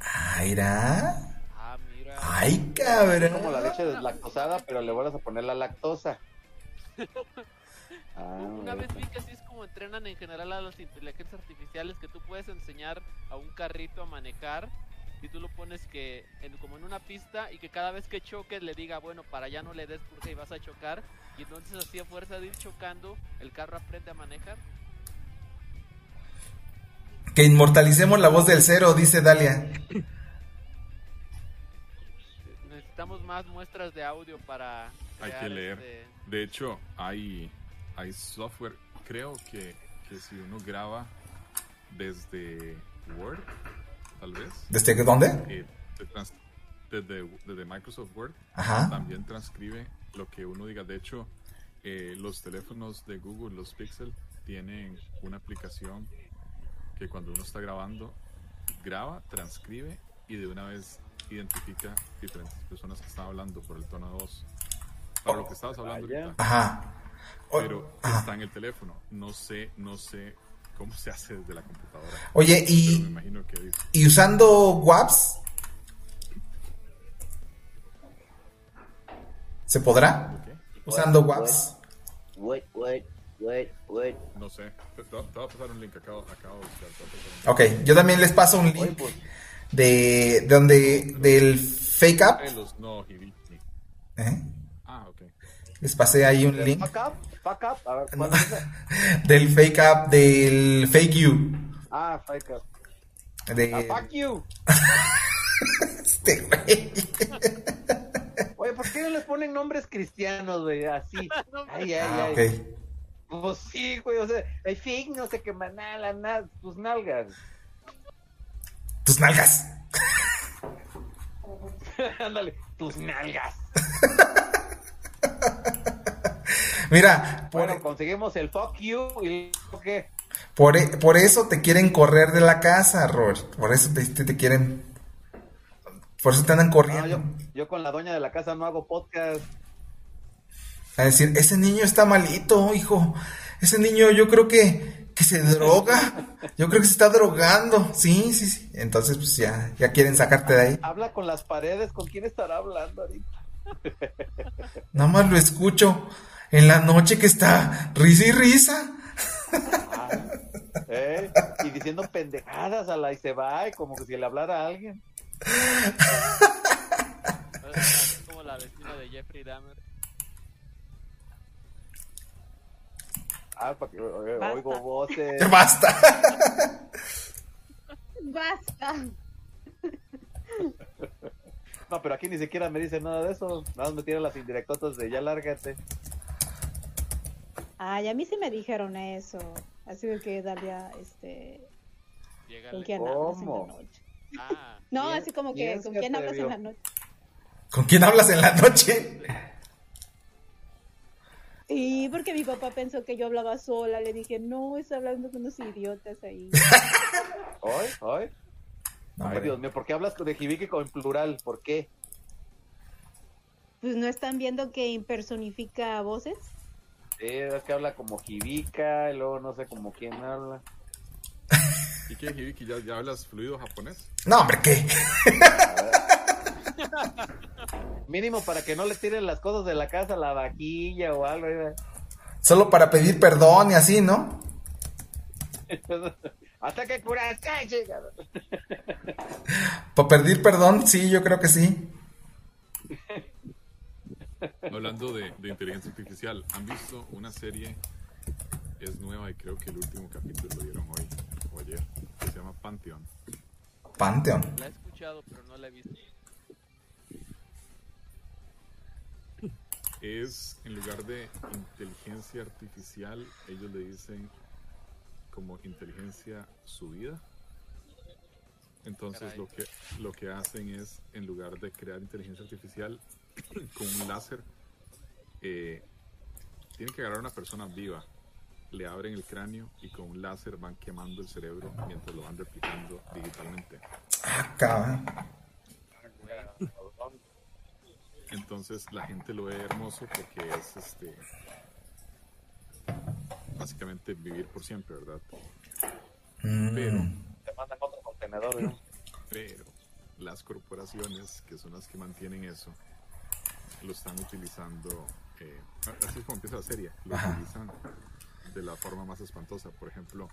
Aira. Ah, mira. Ay, Es como la cabrón. leche deslactosada, pero le vuelves a poner la lactosa. Ah, Una vez vi que así es como entrenan en general a las inteligencias artificiales, que tú puedes enseñar a un carrito a manejar y tú lo pones que en, como en una pista y que cada vez que choques le diga, bueno, para allá no le des porque vas a chocar y entonces así a fuerza de ir chocando el carro aprende a manejar. Que inmortalicemos la voz del cero, dice Dalia. Necesitamos más muestras de audio para... Hay que leer. este- De hecho, hay, hay software, creo que, que si uno graba desde Word, tal vez. ¿Desde dónde? eh, desde, desde Microsoft Word, Ajá. también transcribe lo que uno diga. De hecho, eh, los teléfonos de Google, los Pixel, tienen una aplicación que cuando uno está grabando, graba, transcribe y de una vez identifica diferentes personas que están hablando por el tono de voz. Para lo que estabas hablando ahorita. Ajá. Pero ajá. está en el teléfono. No sé, no sé cómo se hace desde la computadora. Oye, me y, imagino que y usando WAPs, ¿se podrá? Usando WAPs. Wait, wait, wait, wait. no sé. Te, te- voy a pasar un link. Acabo, acabo de buscar. te voy a pasar un link. Ok, yo también les paso un Oye, link pues, de, de donde del fake up. ¿eh? Les pasé ahí un link fuck up, fuck up. A ver, ¿cuál es del fake up del fake you. Ah, fake up. De, Ah, fuck you. este güey. Oye, ¿por qué no les ponen nombres cristianos, güey? Así. Ay, ay, Ah, ay. ok. Pues sí, güey, o sea, el fake no sé qué manala, nada, tus nalgas. Tus nalgas. Ándale, tus nalgas. Mira, por, Bueno, conseguimos el fuck you y qué. por, e- por eso te quieren correr de la casa, Robert. Por eso te, te- te quieren. Por eso te andan No, corriendo. yo, yo con la doña de la casa no hago podcast. A decir, ese niño está malito, hijo. Ese niño yo creo que, que se droga. Yo creo que se está drogando. Sí, sí, sí. Entonces, pues ya, ya quieren sacarte de ahí. Habla con las paredes, ¿con quién estará hablando ahorita? Nada más lo escucho en la noche que está risa y risa. ¿Eh? Y diciendo pendejadas a la y se va, y como que si le hablara a alguien. Es como la vecina de Jeffrey Dahmer. Ah, para que Basta. oigo voces. Basta. Basta. No, pero aquí ni siquiera me dice nada de eso. Nada más me tiran las indirectotas de ya lárgate. Ay, a mí sí me dijeron eso. Así que Dalia, este, ¿con quién hablas en la noche? Ah, No, ¿Quién- así como que, ¿con quién hablas en la noche? ¿Con quién hablas en la noche? Y porque mi papá pensó que yo hablaba sola, le dije, no, está hablando con unos idiotas ahí. ¿Hoy? ¿Hoy? No, Ay. Dios mío, ¿por qué hablas de Jibiki en plural? ¿Por qué? Pues no están viendo que impersonifica voces. Sí, es que habla como Jibika, y luego no sé como quién habla. ¿Y qué, Hibiki? ¿Ya, ¿Ya hablas fluido japonés? No, hombre, ¿qué? Mínimo para que no le tiren las cosas de la casa, la vaquilla o algo. ¿eh? Solo para pedir perdón y así, ¿no? Hasta que curas, chica. Para pedir perdón, sí, yo creo que sí. Hablando de, de inteligencia artificial, ¿han visto una serie? Es nueva y creo que el último capítulo lo dieron hoy o ayer, que se llama Pantheon. Pantheon. la he escuchado, pero no la he visto. Es, en lugar de inteligencia artificial, ellos le dicen como inteligencia subida. Entonces Caray. lo que, lo que hacen es, en lugar de crear inteligencia artificial con un láser, eh, tienen que agarrar a una persona viva le abren el cráneo y con un láser van quemando el cerebro mientras lo van replicando digitalmente. Ah, cabrón. Entonces la gente lo ve hermoso porque es este básicamente vivir por siempre, ¿verdad? Mm. Pero, Te mandan otro contenedor, ¿no? pero las corporaciones que son las que mantienen eso lo están utilizando eh, así es como empieza la serie lo Ajá. utilizan de la forma más espantosa por ejemplo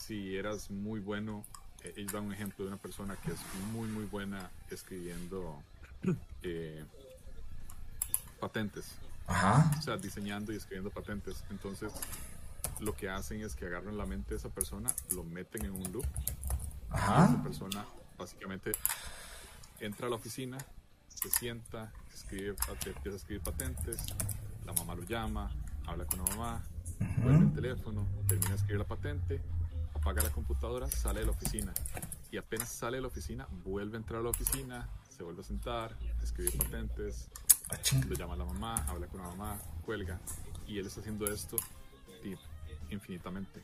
si eras muy bueno eh, ellos dan un ejemplo de una persona que es muy muy buena escribiendo eh, patentes Ajá. o sea, diseñando y escribiendo patentes. Entonces, lo que hacen es que agarran la mente de esa persona, lo meten en un loop. Ajá. Y esa persona básicamente entra a la oficina, se sienta, escribe, empieza a escribir patentes, la mamá lo llama, habla con la mamá, vuelve el teléfono, termina de escribir la patente, apaga la computadora, sale de la oficina. Y apenas sale de la oficina, vuelve a entrar a la oficina, se vuelve a sentar, escribe patentes, lo llama a la mamá, habla con la mamá, cuelga. Y él está haciendo esto infinitamente.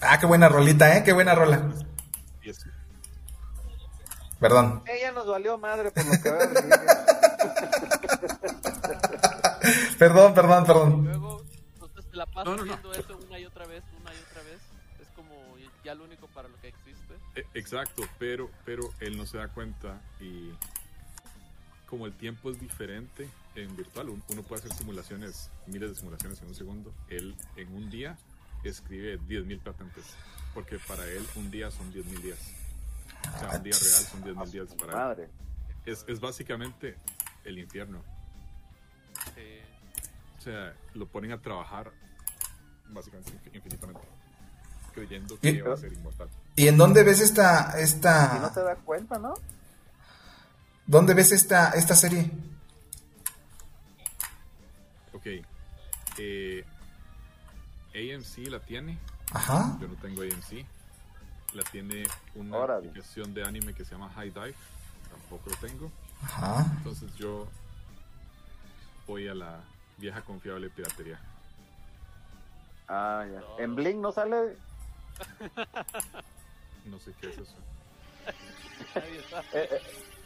Ah, qué buena rolita, ¿eh? Qué buena rola. Y es, Perdón. Ella nos valió madre por lo que Perdón, perdón, perdón. Luego, entonces te la pasas No, no, no. viendo eso una y otra vez, una y otra vez. Es como ya lo único para lo que existe. e- exacto, pero, pero él no se da cuenta y como el tiempo es diferente en virtual, un- uno puede hacer simulaciones, miles de simulaciones en un segundo. Él en un día escribe 10.000 patentes, porque para él un día son 10.000 días. O sea, un día real son 10.000 días para él. Es, es básicamente el infierno. Sí. O sea, lo ponen a trabajar básicamente infin- infinitamente, creyendo que Y- va a ser inmortal. ¿Y en dónde ves esta, Si no esta, te da cuenta, ¿no? dónde ves esta, esta serie? Ok. Eh, AMC la tiene. Ajá. Yo no tengo AMC. La tiene una Órale. aplicación de anime que se llama High Dive. Tampoco lo tengo. Ajá. Entonces yo voy a la vieja confiable piratería. Ah, ya. En Blink no sale. No sé qué es eso. Eh, eh,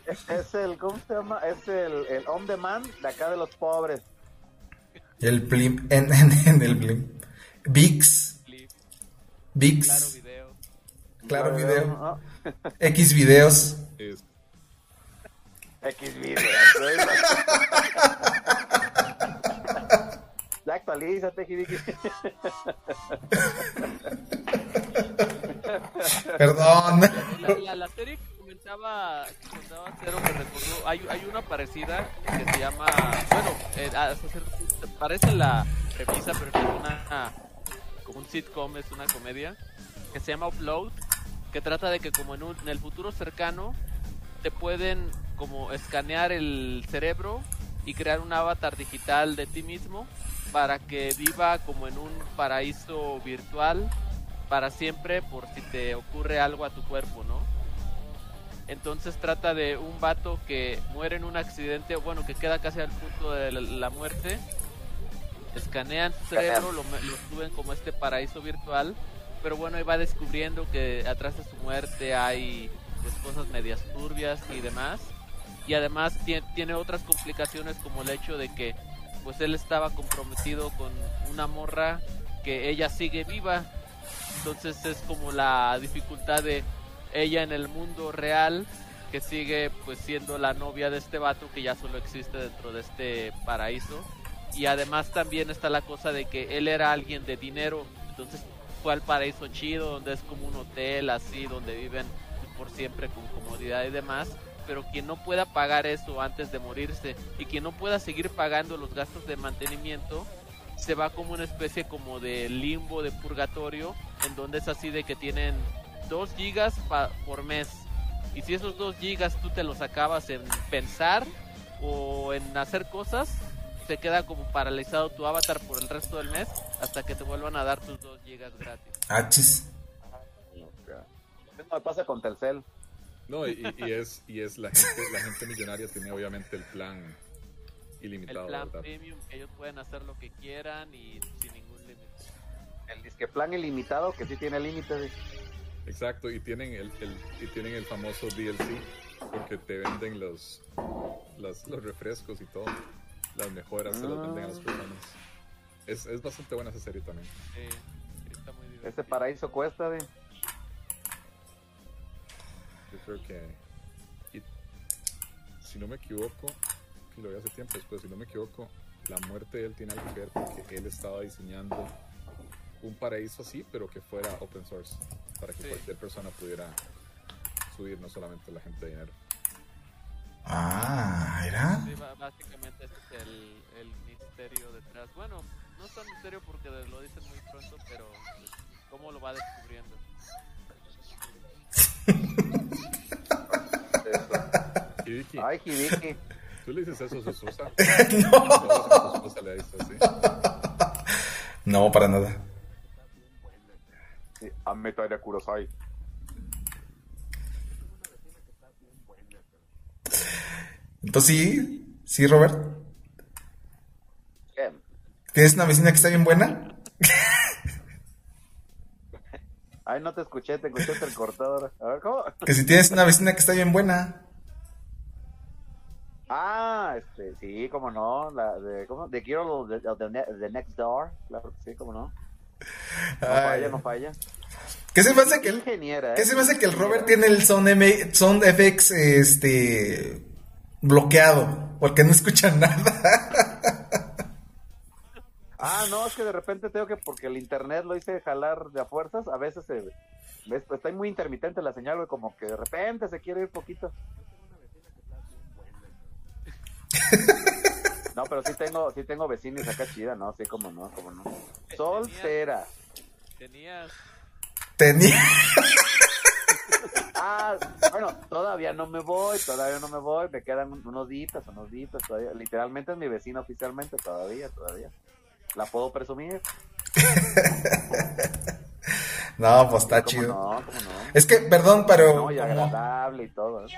es, es el, ¿cómo se llama? Es el, el on demand de acá de los pobres. El blim, en, en, en el blim. VIX. VIX. Claro video. Claro video. ¿no? X videos. Es, X videos. ya actualízate, Hibiki. Perdón. La, la, la serie que comentaba, que comentaba Cero me recordó, hay, hay una parecida que se llama, bueno, eh, hasta cierto punto parece la premisa, pero es una, como un sitcom, es una comedia, que se llama Upload, que trata de que como en, un- en el futuro cercano te pueden como escanear el cerebro y crear un avatar digital de ti mismo para que viva como en un paraíso virtual para siempre por si te ocurre algo a tu cuerpo, ¿no? Entonces trata de un vato que muere en un accidente, bueno, que queda casi al punto de la, muerte. Escanean su cerebro, lo, lo suben como este paraíso virtual, pero bueno, ahí va descubriendo que atrás de su muerte hay pues cosas medias turbias y demás. Y además tie- tiene otras complicaciones como el hecho de que pues él estaba comprometido con una morra que ella sigue viva. Entonces es como la dificultad de ella en el mundo real que sigue pues siendo la novia de este vato que ya solo existe dentro de este paraíso. Y además también está la cosa de que él era alguien de dinero, entonces fue al paraíso chido, donde es como un hotel así, donde viven por siempre con comodidad y demás. Pero quien no pueda pagar eso antes de morirse y quien no pueda seguir pagando los gastos de mantenimiento, se va como una especie como de limbo, de purgatorio, en donde es así de que tienen 2 gigas pa- por mes. Y si esos 2 gigas tú te los acabas en pensar o en hacer cosas, se queda como paralizado tu avatar por el resto del mes hasta que te vuelvan a dar tus 2 gigas gratis. Achis. Eso me pasa con Telcel. No, y, y es, y es la gente, la gente millonaria tiene obviamente el plan El ilimitado, plan ¿verdad? premium, que ellos pueden hacer lo que quieran y sin ningún límite. el disque plan ilimitado que sí tiene límites. Exacto, y tienen el, el- y tienen el famoso DLC porque te venden los, los refrescos y todo. Las mejoras se las venden a las personas. Es, es bastante buena esa serie también. Sí, sí, está muy divertido. Ese paraíso cuesta de. Creo que. y si no me equivoco, que lo vi hace tiempo después, si no me equivoco, la muerte de él tiene algo que ver porque él estaba diseñando un paraíso así, pero que fuera open source, para que Sí. cualquier persona pudiera subir, no solamente la gente de dinero. Ah, ¿era? Sí, básicamente ese es el, el misterio detrás. Bueno, no es tan misterio porque lo dicen muy pronto, pero pues, cómo lo va descubriendo. Ay, Hibiki. ¿tú le dices eso a su esposa? No. Le dices así. No, para nada. Ameta de Kurosai. Entonces sí, sí, Robert. ¿Tienes una vecina que está bien buena? Ay, no te escuché, te escuché entrecortado ahora. A ver, ¿cómo? Que si tienes una vecina que está bien buena. Ah, este, sí, cómo no. La de, ¿cómo? Of the Ne- the Next Door. Claro sí, cómo no. No Ay. falla, no falla. ¿Qué se me hace que el, ¿eh? ¿qué se me hace que el Robert tiene el Sound, M Sound FX este bloqueado? Porque no escucha nada. Ah, no, es que de repente tengo que, porque el internet lo hice jalar de a fuerzas, a veces se, ves, pues, está muy intermitente la señal, güey, como que de repente se quiere ir poquito. No, pero sí tengo, sí tengo vecinos acá chida, ¿no? Sí, como no, como no. Soltera. Tenías. Tenía. Ah, bueno, todavía no me voy, todavía no me voy, me quedan un- unos días, unos días, todavía. Literalmente es mi vecina oficialmente, todavía, todavía. La puedo presumir. No, pues está ¿Cómo chido. no? ¿Cómo no? Es que, perdón, pero. No, y agradable y todo. ¿eh?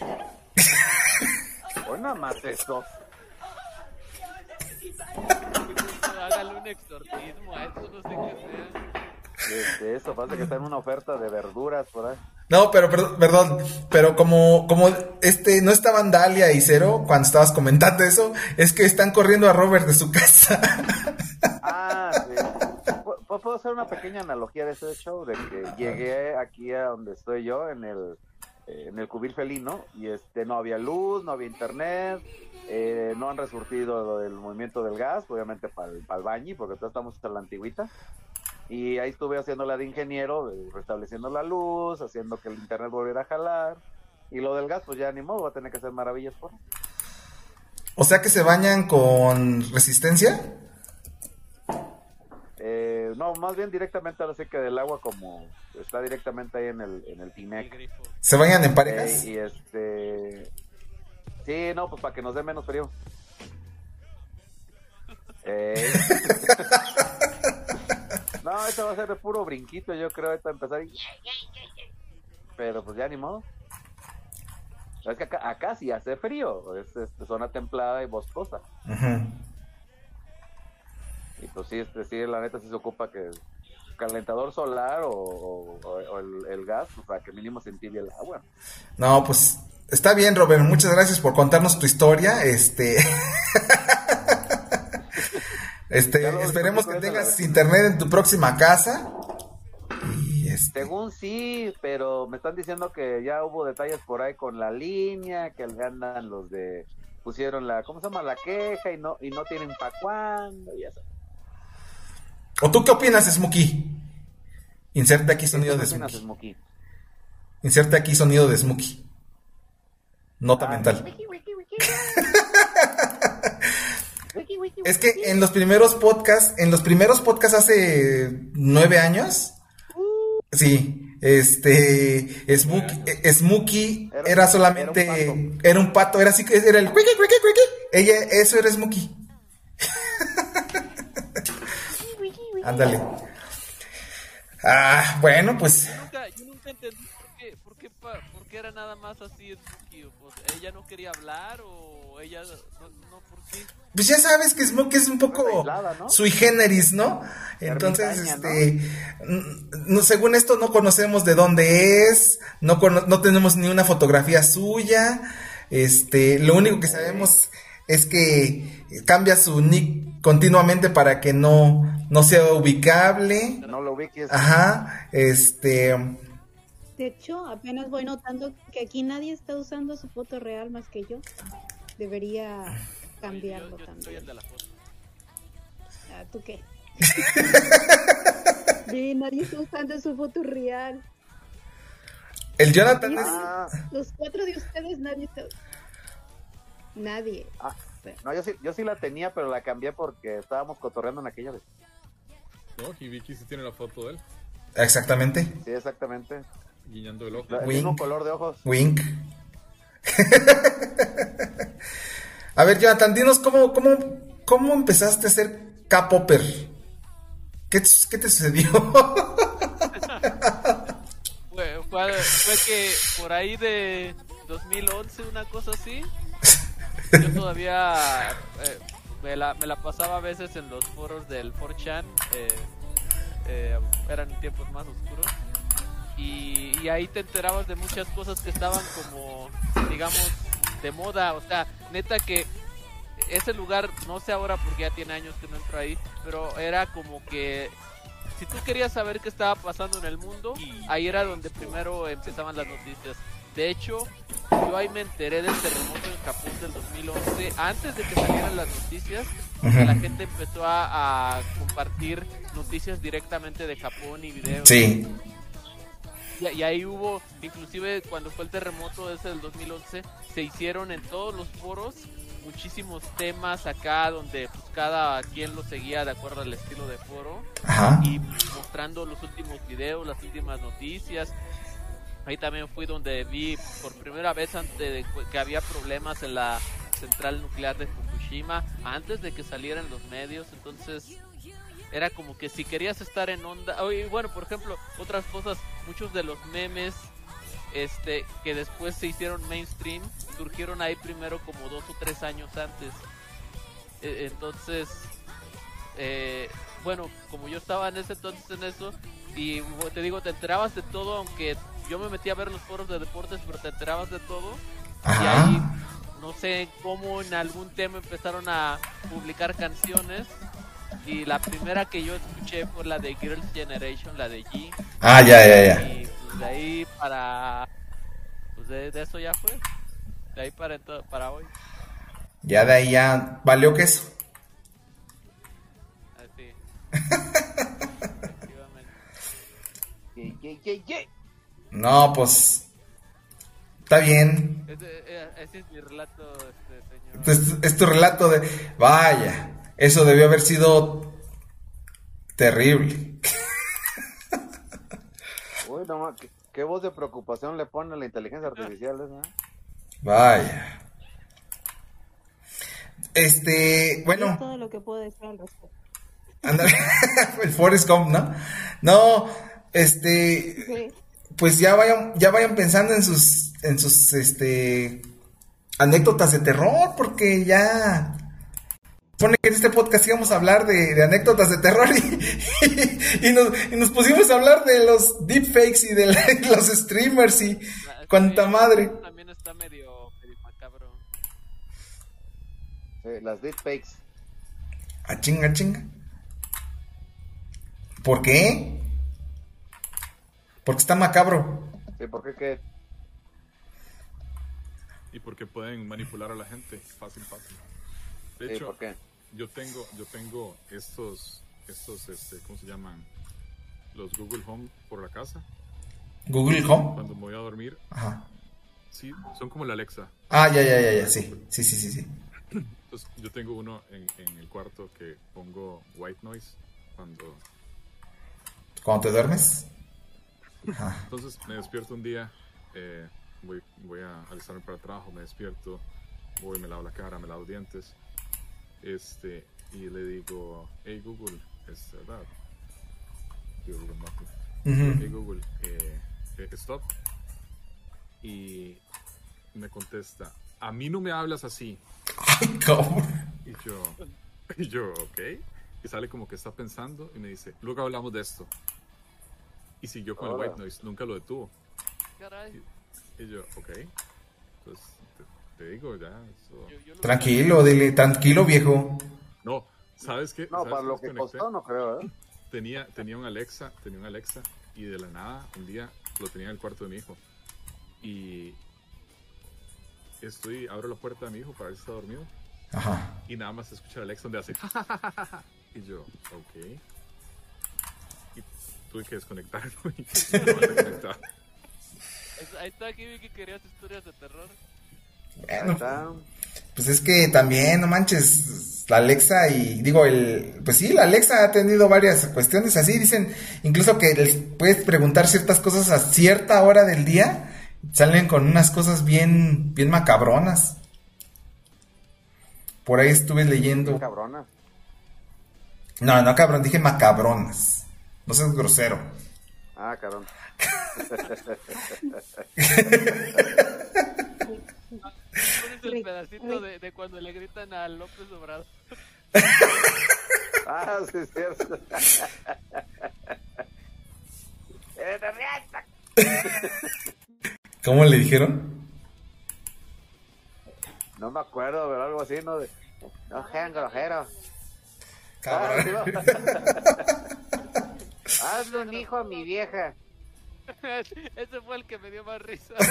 Hoy nada más eso. Hágale un exorcismo a esto, no sé qué sea. Este, eso, pasa que está en una oferta de verduras por ahí. No, pero per- perdón, pero como, como este, no estaban Dalia y Cero cuando estabas comentando eso, es que están corriendo a Robert de su casa. Ah, sí. Pu- pu- Puedo hacer una pequeña analogía de ese show, de que llegué aquí a donde estoy yo, en el, eh, en el cubil felino, y este no había luz, no había internet, eh, no han resurtido del movimiento del gas, obviamente para el, baño, porque todos estamos en la antigüita. Y ahí estuve haciendo la de ingeniero, restableciendo la luz, haciendo que el internet volviera a jalar. Y lo del gas, pues ya ni modo, va a tener que hacer maravillas por ahí. O sea que se bañan con resistencia. Eh, no, más bien directamente ahora sí que del agua como está directamente ahí en el, en el Tinec. ¿Se bañan en parejas? Eh, y este... Sí, no, pues para que nos dé menos frío. Eh. No, esto va a ser de puro brinquito, yo creo, ahorita empezar y... Pero pues ya ni modo. Es que acá, acá sí hace frío, es este, zona templada y boscosa. Y pues sí, este, sí, la neta sí se ocupa que calentador solar o, o- o el, el gas, pues, para que mínimo se entibie el agua. No, pues está bien, Robert. Muchas gracias por contarnos tu historia. Este. este, esperemos que tengas internet en tu próxima casa. Y este. Según sí, pero me están diciendo que ya hubo detalles por ahí con la línea, que andan los de pusieron la, ¿cómo se llama? La queja y no y no tienen para cuándo y eso. ¿O tú qué opinas, Smokey? Inserte aquí sonido de ¿Qué opinas, Smokey. Smokey? Inserte aquí sonido de Smokey. Nota Ah, mental. Es que en los primeros podcasts, en los primeros podcasts hace nueve años, sí, este, Smokey, Smokey era solamente, era un pato, era así que era el cuiqui, cuiqui, cuiqui. Ella, eso era Smokey. Ándale. Ah, bueno, pues, Nunca, yo nunca entendí por qué, por qué pa- por qué era nada más así Smokey? Pues, ¿Ella no quería hablar o ella no? Pues ya sabes que Smokey es un poco sui generis, ¿no? Entonces, este, no, según esto no conocemos de dónde es, no, cono- no tenemos ni una fotografía suya, este, lo único que sabemos es que cambia su nick continuamente para que no, no sea ubicable. No lo ubiques. Ajá, este, De hecho, apenas voy notando que aquí nadie está usando su foto real más que yo. Debería cambiarlo también. el de la foto. Ah, ¿Tú qué? Sí, nadie está usando su foto real. el Jonathan es, Ah, Los cuatro de ustedes nadie está... Nadie. ah, no, yo sí, yo sí la tenía, pero la cambié porque estábamos cotorreando en aquella vez. No, y Vicky sí tiene la foto de él, exactamente, Sí, exactamente. guiñando el ojo. Wink. mismo color de ojos. wink. A ver, Jonathan, dinos cómo, cómo, cómo empezaste a ser K-Popper. ¿Qué, ¿Qué te sucedió? Fue, que por ahí de 2011, una cosa así, yo todavía eh, me, la, me la pasaba a veces en los foros del 4chan, eh, eh, eran tiempos más oscuros, y ahí te enterabas de muchas cosas que estaban como, digamos, de moda, o sea, neta que ese lugar, no sé ahora porque ya tiene años que no entro ahí, pero era como que si tú querías saber qué estaba pasando en el mundo, ahí era donde primero empezaban las noticias. De hecho, yo ahí me enteré del terremoto en Japón del 2011, antes de que salieran las noticias, la gente empezó a, a compartir noticias directamente de Japón y videos. Sí. Y, y ahí hubo, inclusive cuando fue el terremoto ese del 2011, se hicieron en todos los foros muchísimos temas acá donde pues cada quien lo seguía de acuerdo al estilo de foro Ajá. y mostrando los últimos videos, las últimas noticias. Ahí también fui donde vi por primera vez antes de que había problemas en la central nuclear de Fukushima, antes de que salieran los medios, entonces era como que si querías estar en onda, oh, y bueno, por ejemplo, otras cosas, muchos de los memes este que después se hicieron mainstream surgieron ahí primero como dos o tres años antes. E- Entonces, eh, bueno, como yo estaba en ese entonces en eso, y te digo, te enterabas de todo, aunque yo me metí a ver los foros de deportes, pero te enterabas de todo. Y ahí, no sé cómo en algún tema empezaron a publicar canciones. Y la primera que yo escuché fue la de Girls' Generation, la de G. Ah, ya, ya, ya. Y de ahí para. Pues de, de eso ya fue. De ahí para, para hoy. Ya de ahí ya valió queso. Así. Efectivamente. Ye, ye. No, pues. Está bien. Ese, eh, ese es mi relato, este señor. Es, es tu relato de. Vaya. Eso debió haber sido. Terrible. Uy, no, ma, ¿qué, qué voz de preocupación le pone a la inteligencia artificial esa? Vaya. Este. Es Bueno. todo lo que puedo decir al respecto. El Forrest Gump, ¿no? No. Este. Sí. pues ya vayan, ya vayan pensando en sus, en sus, este, anécdotas de terror, porque ya pone que en este podcast íbamos a hablar de, de anécdotas de terror y, y nos, y nos pusimos a hablar de los deepfakes y de la- los streamers y Ah, cuánta sí, madre. También está medio, medio macabro. Sí, las deepfakes. A chinga, chinga. ¿Por qué? Porque está macabro. Sí, ¿por qué qué? Y porque pueden manipular a la gente fácil, fácil. De Sí, hecho, ¿por qué? yo tengo, yo tengo estos, estos, este, ¿cómo se llaman? Los Google Home por la casa. Google Home. Cuando me voy a dormir, Ajá. sí, son como la Alexa. Ah, ya, ya, ya, ya, sí. Sí, sí, sí, sí. Entonces, yo tengo uno en, en el cuarto que pongo white noise cuando Cuando te duermes. Ajá. Entonces me despierto un día, eh, voy, voy a alistarme para el trabajo, me despierto, voy, me lavo la cara, me lavo los dientes, este, y le digo, hey Google, es verdad, digo Google Maps, Ujú. hey Google, eh, eh, stop, y me contesta, a mí no me hablas así. Y yo, y yo, ok. Y sale como que está pensando y me dice, luego hablamos de esto. Y siguió con el white noise, nunca lo detuvo. Caray. Y yo, ok. Entonces, te, digo, ya. eso- Tranquilo, dile, tranquilo, viejo. No, ¿sabes qué? No, ¿Sabes para lo que conecté? costó, no creo, ¿eh? Tenía, tenía un Alexa, tenía un Alexa, y de la nada, un día lo tenía en el cuarto de mi hijo. Y estoy, abro la puerta de mi hijo para ver si está dormido. Ajá. Y nada más escuchar a Alexa donde hace. y yo, ok. Y tuve que desconectarlo. y no lo desconectaba. Es- Ahí está aquí vi que querías historias de terror. Bueno, pues es que también, no manches, la Alexa y digo, el, pues sí, la Alexa ha tenido varias cuestiones así, dicen, incluso que les puedes preguntar ciertas cosas a cierta hora del día, salen con unas cosas bien, bien macabronas. Por ahí estuve leyendo. Cabrona. No, no cabrón, dije macabronas. No seas grosero. Ah, cabrón. El pedacito de, de cuando le gritan a López Obrador. ah, sí, es cierto. ¿Cómo le dijeron? No me acuerdo, pero algo así, ¿no? De, no sean groseros. Cabrón. Ah. Hazle un hijo a mi vieja. Ese fue el que me dio más risa.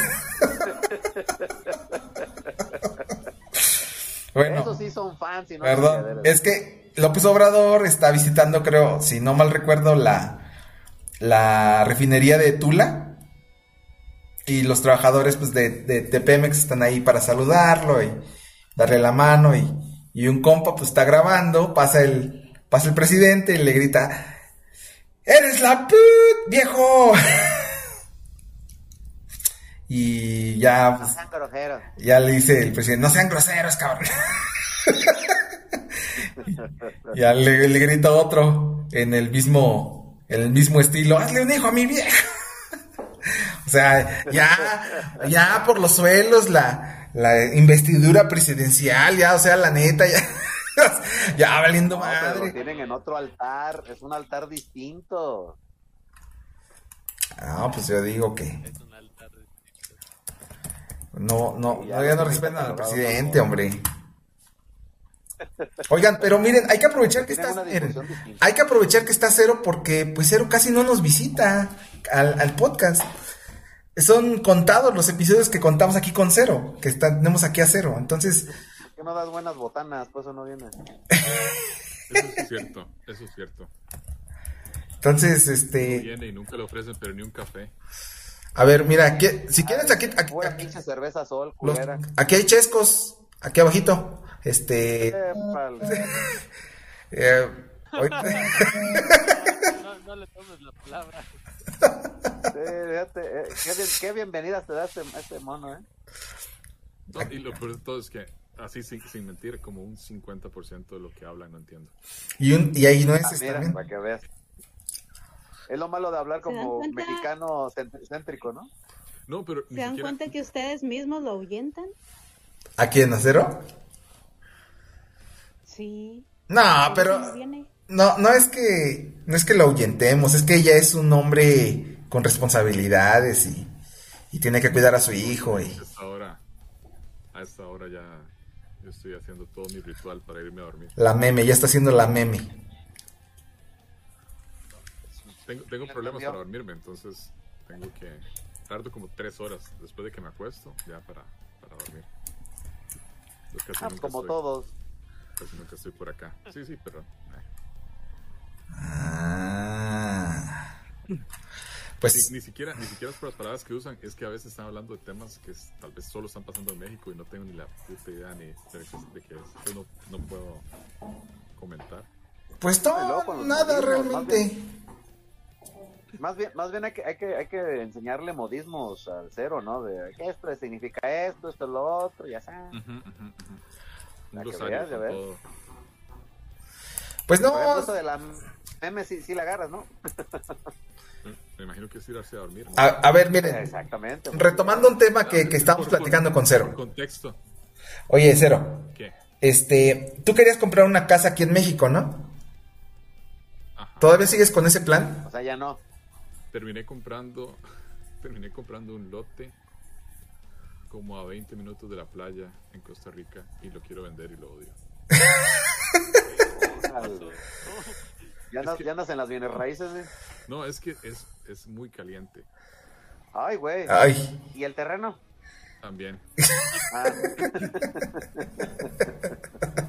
Bueno. Esos sí son fans y no Perdón, es que López Obrador está visitando, creo, si no mal recuerdo, la, la refinería de Tula. Y los trabajadores pues, de, de, de Pemex están ahí para saludarlo y darle la mano. Y, y un compa pues está grabando, pasa el, pasa el presidente y le grita, ¡Eres la put, viejo! y ya, No pues, sean groseros. ya le dice el presidente, no sean groseros, cabrón. Ya le, le grita otro en el mismo, en el mismo estilo, hazle un hijo a mi vieja. O sea, ya, ya por los suelos la, la investidura presidencial, ya, o sea, la neta, ya, ya valiendo No, pero lo madre. tienen en otro altar. Es un altar distinto. Ah, pues yo digo que no, no, Ya no, ya no respetan al presidente, hombre. Oigan, pero miren, hay que aprovechar que está, hay que aprovechar que está Cero porque pues Cero casi no nos visita al, al podcast. Son contados los episodios que contamos aquí con Cero, que está- tenemos aquí a Cero. Entonces, Que no das buenas botanas, por eso no vienes. Eso es cierto, eso es cierto. entonces, este, Viene y nunca le ofrecen, pero ni un café. A ver, mira, aquí, si quieres aquí, aquí, pinche cerveza sol, los- aquí hay chescos, aquí abajito. Este, eh, hoy- No, no le tomes la palabra. Sí, fíjate, eh, qué, bien- qué bienvenida te da este, este mono, ¿eh? No, y lo peor de todo es que, así sin, sin mentir, como un 50% de lo que hablan no entiendo. y, un, y ahí no es Ah, mira, también. para que veas. Es lo malo de hablar ¿Se dan como mexicano céntrico, ¿no? No, pero ¿Se dan cuenta que ustedes mismos lo ahuyentan? ¿A quién, a Cero? Sí. No, pero no no, no es que no es que lo ahuyentemos, es que ella es un hombre con responsabilidades y, y tiene que cuidar a su hijo y A esta hora, a esta hora ya yo estoy haciendo todo mi ritual para irme a dormir. la meme, ya está haciendo la meme. Tengo, tengo problemas para dormirme, entonces tengo que tardo como tres horas después de que me acuesto ya para, para dormir. Pues casi Ah, pues como estoy- todos. Casi nunca estoy por acá. Sí, sí, pero... Ah. Pues Ni, ni siquiera, ni siquiera es por las palabras que usan, es que a veces están hablando de temas que es- tal vez solo están pasando en México y no tengo ni la puta idea ni de qué es. Entonces no, no puedo comentar. pues no, nada realmente. Más bien, más bien hay, que, hay, que, hay que enseñarle modismos al cero, ¿no? De que esto significa esto, esto, lo otro, ya sabes. Que veas, ya ves. Pues no, ejemplo, eso de la meme sí, sí la agarras, ¿no? Me imagino que es tirarse a dormir. ¿no? A, a ver, miren, Exactamente. retomando un tema que, que estábamos Por- platicando con Cero. contexto. Oye, Cero, ¿Qué? este, tú querías comprar una casa aquí en México, ¿no? ¿Todavía sigues con ese plan? O sea, ya no. Terminé comprando, terminé comprando un lote como a 20 minutos de la playa en Costa Rica y lo quiero vender y lo odio. Ya andas, ya andas en las bienes raíces, güey. No, es que es, es muy caliente Ay, güey. Ay, ¿Y el terreno? también. Ah,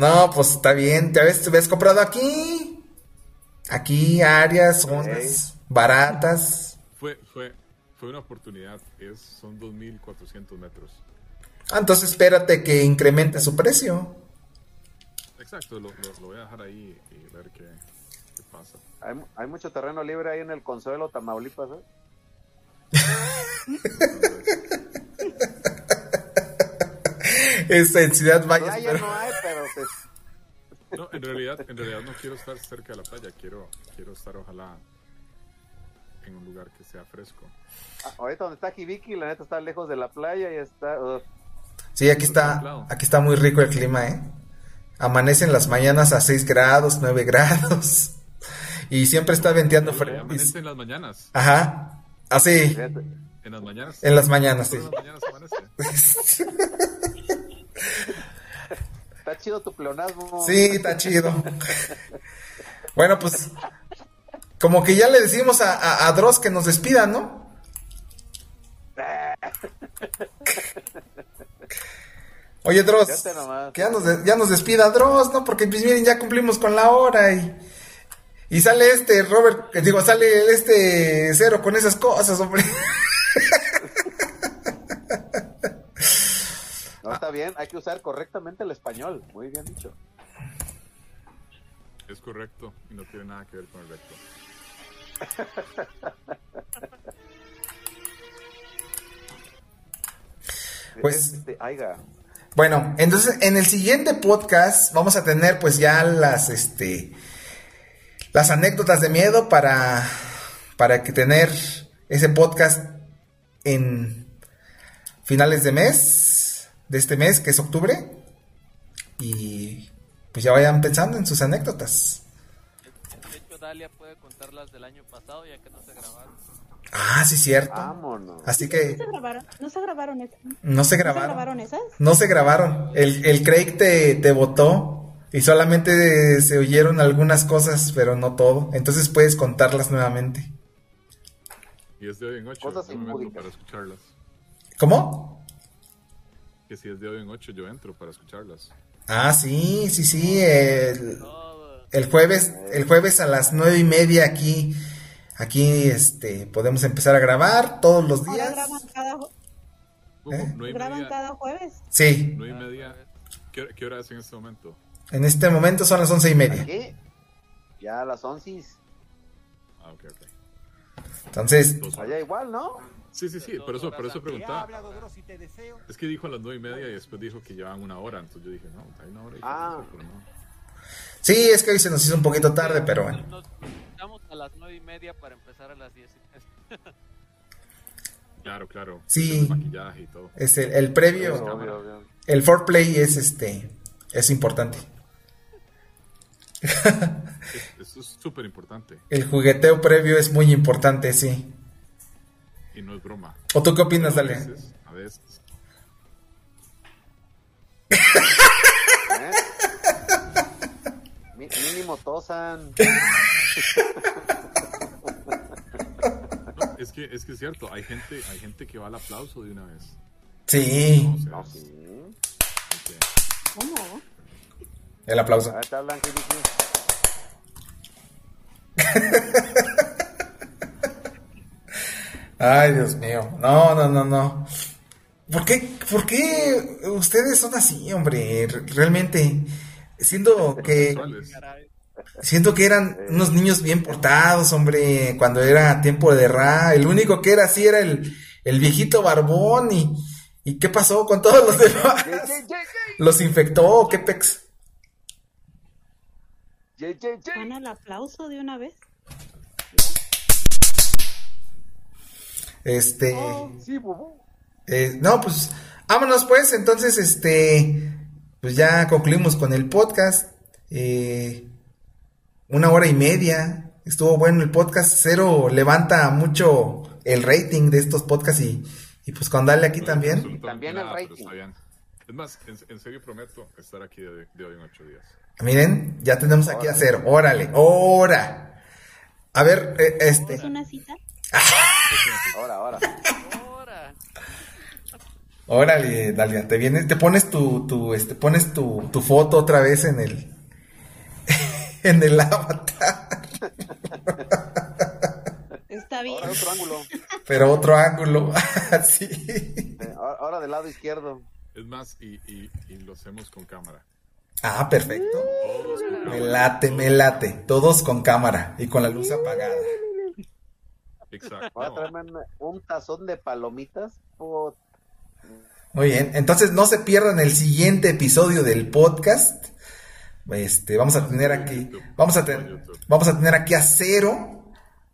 no, pues está bien, te habías, te habías comprado aquí. Aquí, áreas, zonas baratas. Fue, fue, fue una oportunidad. Es, son 2.400 metros. Ah, entonces espérate que incremente su precio. Exacto, lo, lo- lo voy a dejar ahí y ver qué, qué pasa. hay, hay mucho terreno libre ahí en el Consuelo, Tamaulipas, ¿eh? Esta en Ciudad Valles, Playa pero- no hay, pero No, en realidad, en realidad no quiero estar cerca de la playa. Quiero, quiero estar ojalá en un lugar que sea fresco. ah, ahorita donde está Jibiki, la neta está lejos de la playa y está... Sí, aquí está, aquí está muy rico el clima, ¿eh? Amanecen las mañanas a 6 grados, 9 grados. Y siempre está venteando fresco. Amanece en las mañanas. Ajá. Así, Fíjate. En las mañanas. en las mañanas, sí. En las mañanas amanece. Está chido tu pleonasmo. Sí, está chido. Bueno, pues, como que ya le decimos a, a, a Dross que nos despida, ¿no? Oye, Dross, que ya nos, de- ya nos despida Dross, ¿no? Porque, pues, miren, ya cumplimos con la hora y, y sale este Robert, que digo, sale este Cero con esas cosas, hombre. No, está bien, hay que usar correctamente el español. Muy bien dicho. Es correcto y no tiene nada que ver con el recto. Pues- Este, aiga. Bueno, entonces en el siguiente podcast vamos a tener pues ya las este las anécdotas de miedo para para que tener ese podcast en finales de mes de este mes que es octubre y pues ya vayan pensando en sus anécdotas. De hecho, Dalia puede contar las del año pasado ya que no se grabaron. Ah, sí cierto. Vámonos. Así ¿No que se grabaron, no se grabaron, esas? no se ¿No se grabaron. grabaron esas? No se grabaron. El, el Craig te, te votó y solamente se oyeron algunas cosas, pero no todo. Entonces puedes contarlas nuevamente. Y es de hoy en ocho. Cosas impúdicas. para escucharlas. ¿Cómo? Que si es de hoy en ocho, yo entro para escucharlas. Ah, sí, sí, sí. El, el jueves, el jueves a las nueve y media aquí, aquí, este, podemos empezar a grabar todos los días. graban cada, ¿Cómo? ¿Eh? ¿Nueve y graban media? cada jueves. Sí, ¿Nueve y media? ¿Qué, hora- qué hora es en este momento? en este momento son las once y media. ¿Qué? Ya a las once. Ah, ok, ok. Entonces, horas. Allá igual, ¿no? Sí, sí, sí, por eso, por eso preguntaba. Es que dijo a las nueve y media y después dijo que llevaban una hora, entonces yo dije, no, hay una hora y Ah. pero no. sí, es que hoy se nos hizo un poquito tarde, pero bueno. Nos estamos a las nueve y media para empezar a las diez y media. Claro, claro. Sí. El maquillaje y todo. Es el, el previo, Obvio, obvio. el foreplay es este, es importante. Es- Eso es súper importante El jugueteo previo es muy importante, sí. Y no es broma. ¿O tú qué opinas, A Dale? veces, a veces. ¿Eh? Mínimo tosan. No, es que es que es cierto, hay gente, hay gente que va al aplauso de una vez. Sí, O sea, No, sí. que- ¿Cómo? el aplauso. Ahí. Ay, Dios mío. No, no, no, no. ¿Por qué, por qué ustedes son así, hombre? Realmente, siendo que, siento que eran unos niños bien portados, hombre, cuando era tiempo de Ra. El único que era así era el, el viejito barbón y, ¿y qué pasó con todos los demás? ¿Los infectó o qué pex? ¿Van al aplauso de una vez? Este. Sí, bobo. eh, no, pues, vámonos pues. Entonces, este. Pues ya concluimos con el podcast. Eh, una hora y media. Estuvo bueno el podcast. Cero levanta mucho el rating de estos podcasts y, y pues con Dale aquí también. También el Nada, rating. Es más, en, en serio prometo estar aquí de, de hoy en ocho días. Miren, ya tenemos aquí a Cero. Órale, hora. A ver, eh, este. ¿Es una cita? Ahora, ahora. Ahora. Órale, Dalia, te vienes, te pones tu, tu, este, pones tu, tu foto otra vez en el, en el avatar, Está bien. Ahora otro ángulo. pero otro ángulo, así. Eh, Ahora, del lado izquierdo. Es más, y, y, y lo hacemos con cámara. Ah, perfecto. Me late, me late, todos con cámara y con la luz apagada. Exacto. Voy a traerme un- un tazón de palomitas. Put- Muy bien, entonces no se pierdan el siguiente episodio del podcast. Este, vamos a tener aquí, vamos a tener, vamos a tener aquí a Cero,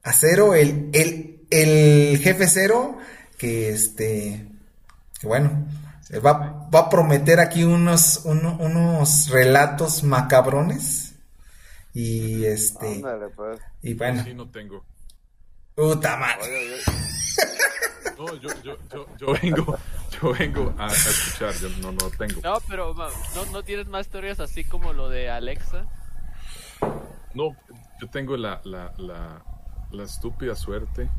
a Cero, el, el, el jefe Cero, que este, que bueno, eh, va, va a prometer aquí unos, uno- unos relatos macabrones. Y este, Ándale, pues. y bueno, Sí, no tengo. Puta madre. Oye, oye. No, yo, yo, yo, yo vengo, yo vengo a, a escuchar, yo no, no tengo. No, pero ¿no, ¿no tienes más teorías así como lo de Alexa? No, yo tengo la, la, la, la estúpida suerte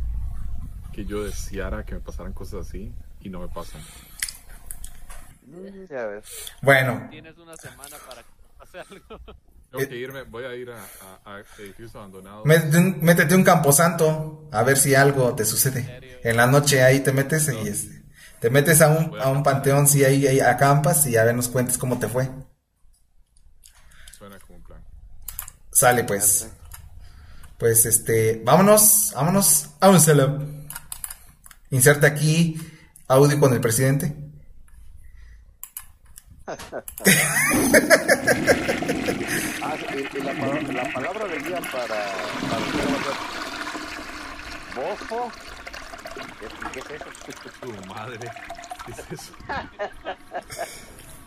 que yo deseara que me pasaran cosas así y no me pasan. Ya ves. Bueno, Tienes una semana para hacer algo. Tengo que irme, voy a ir a, a, a edificios abandonados. métete un, métete un camposanto a ver si algo te sucede. En la noche ahí te metes y este, te metes a un, a un panteón, si ahí, ahí acampas y a ver nos cuentes cómo te fue. Suena como un plan. Sale pues. Pues este, vámonos, vámonos, vámonos. Inserta aquí audio con el presidente. Ah, y, y la, palabra, la palabra del día para, para usted bofo. ¿Qué, qué es eso? Tu madre, ¿qué es eso?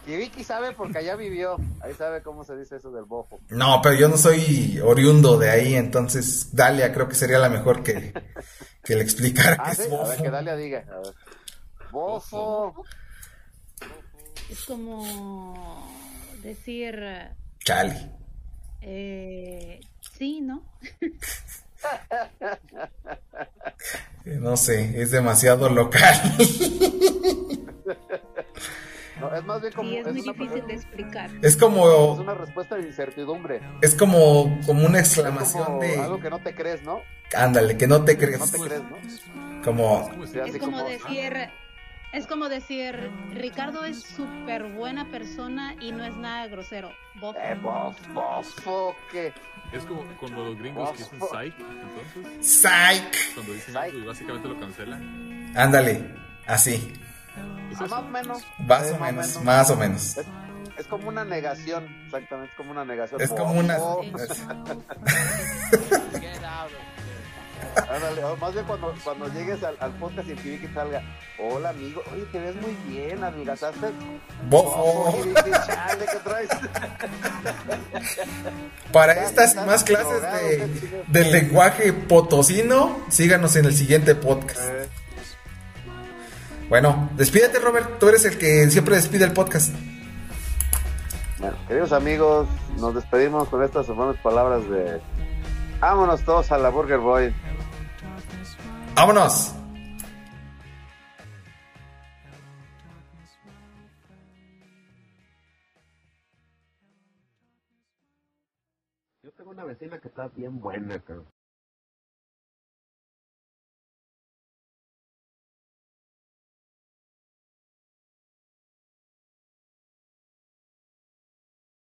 Que Vicky sabe porque allá vivió. Ahí sabe cómo se dice eso del bofo. No, pero yo no soy oriundo de ahí, entonces Dalia creo que sería la mejor que, que le explicara Ah, qué sí, es a ver, bofo. que Dalia diga. A ver. Bofo. Es como decir, Chale. Eh, sí, ¿no? No sé, es demasiado local. No, es más bien como. Sí, es muy una, difícil de explicar. Es como- Es una respuesta de incertidumbre. Es como, como una Es exclamación como de... algo que no te crees, ¿no? Ándale, que no te crees. No te crees, ¿no? Como... Es como como- decir, es como decir, Ricardo es súper buena persona y no es nada grosero. Bofo. Eh, bof, bofo, ¿qué? Es como cuando los gringos que dicen psych, entonces. Psych. Cuando dicen algo y básicamente lo cancelan. Ándale, así. Ah, más o menos. Más Eh, o menos, más o menos. Es, es como una negación, exactamente, es como una negación. Es como una... Ándale, o más bien cuando, cuando llegues al, al podcast y el Kibiki salga, hola amigo, oye, te ves muy bien, adelgazaste. Bofo. Kibiki, chale, ¿qué traes? Para estas y más clases de, del lenguaje potosino, síganos en el siguiente podcast. Eh, Bueno, despídete Robert, tú eres el que siempre despide el podcast. Bueno, queridos amigos, nos despedimos con estas hermosas palabras de vámonos todos a la Burger Boy. ¡Vámonos! Yo tengo una vecina que está bien buena, cabrón.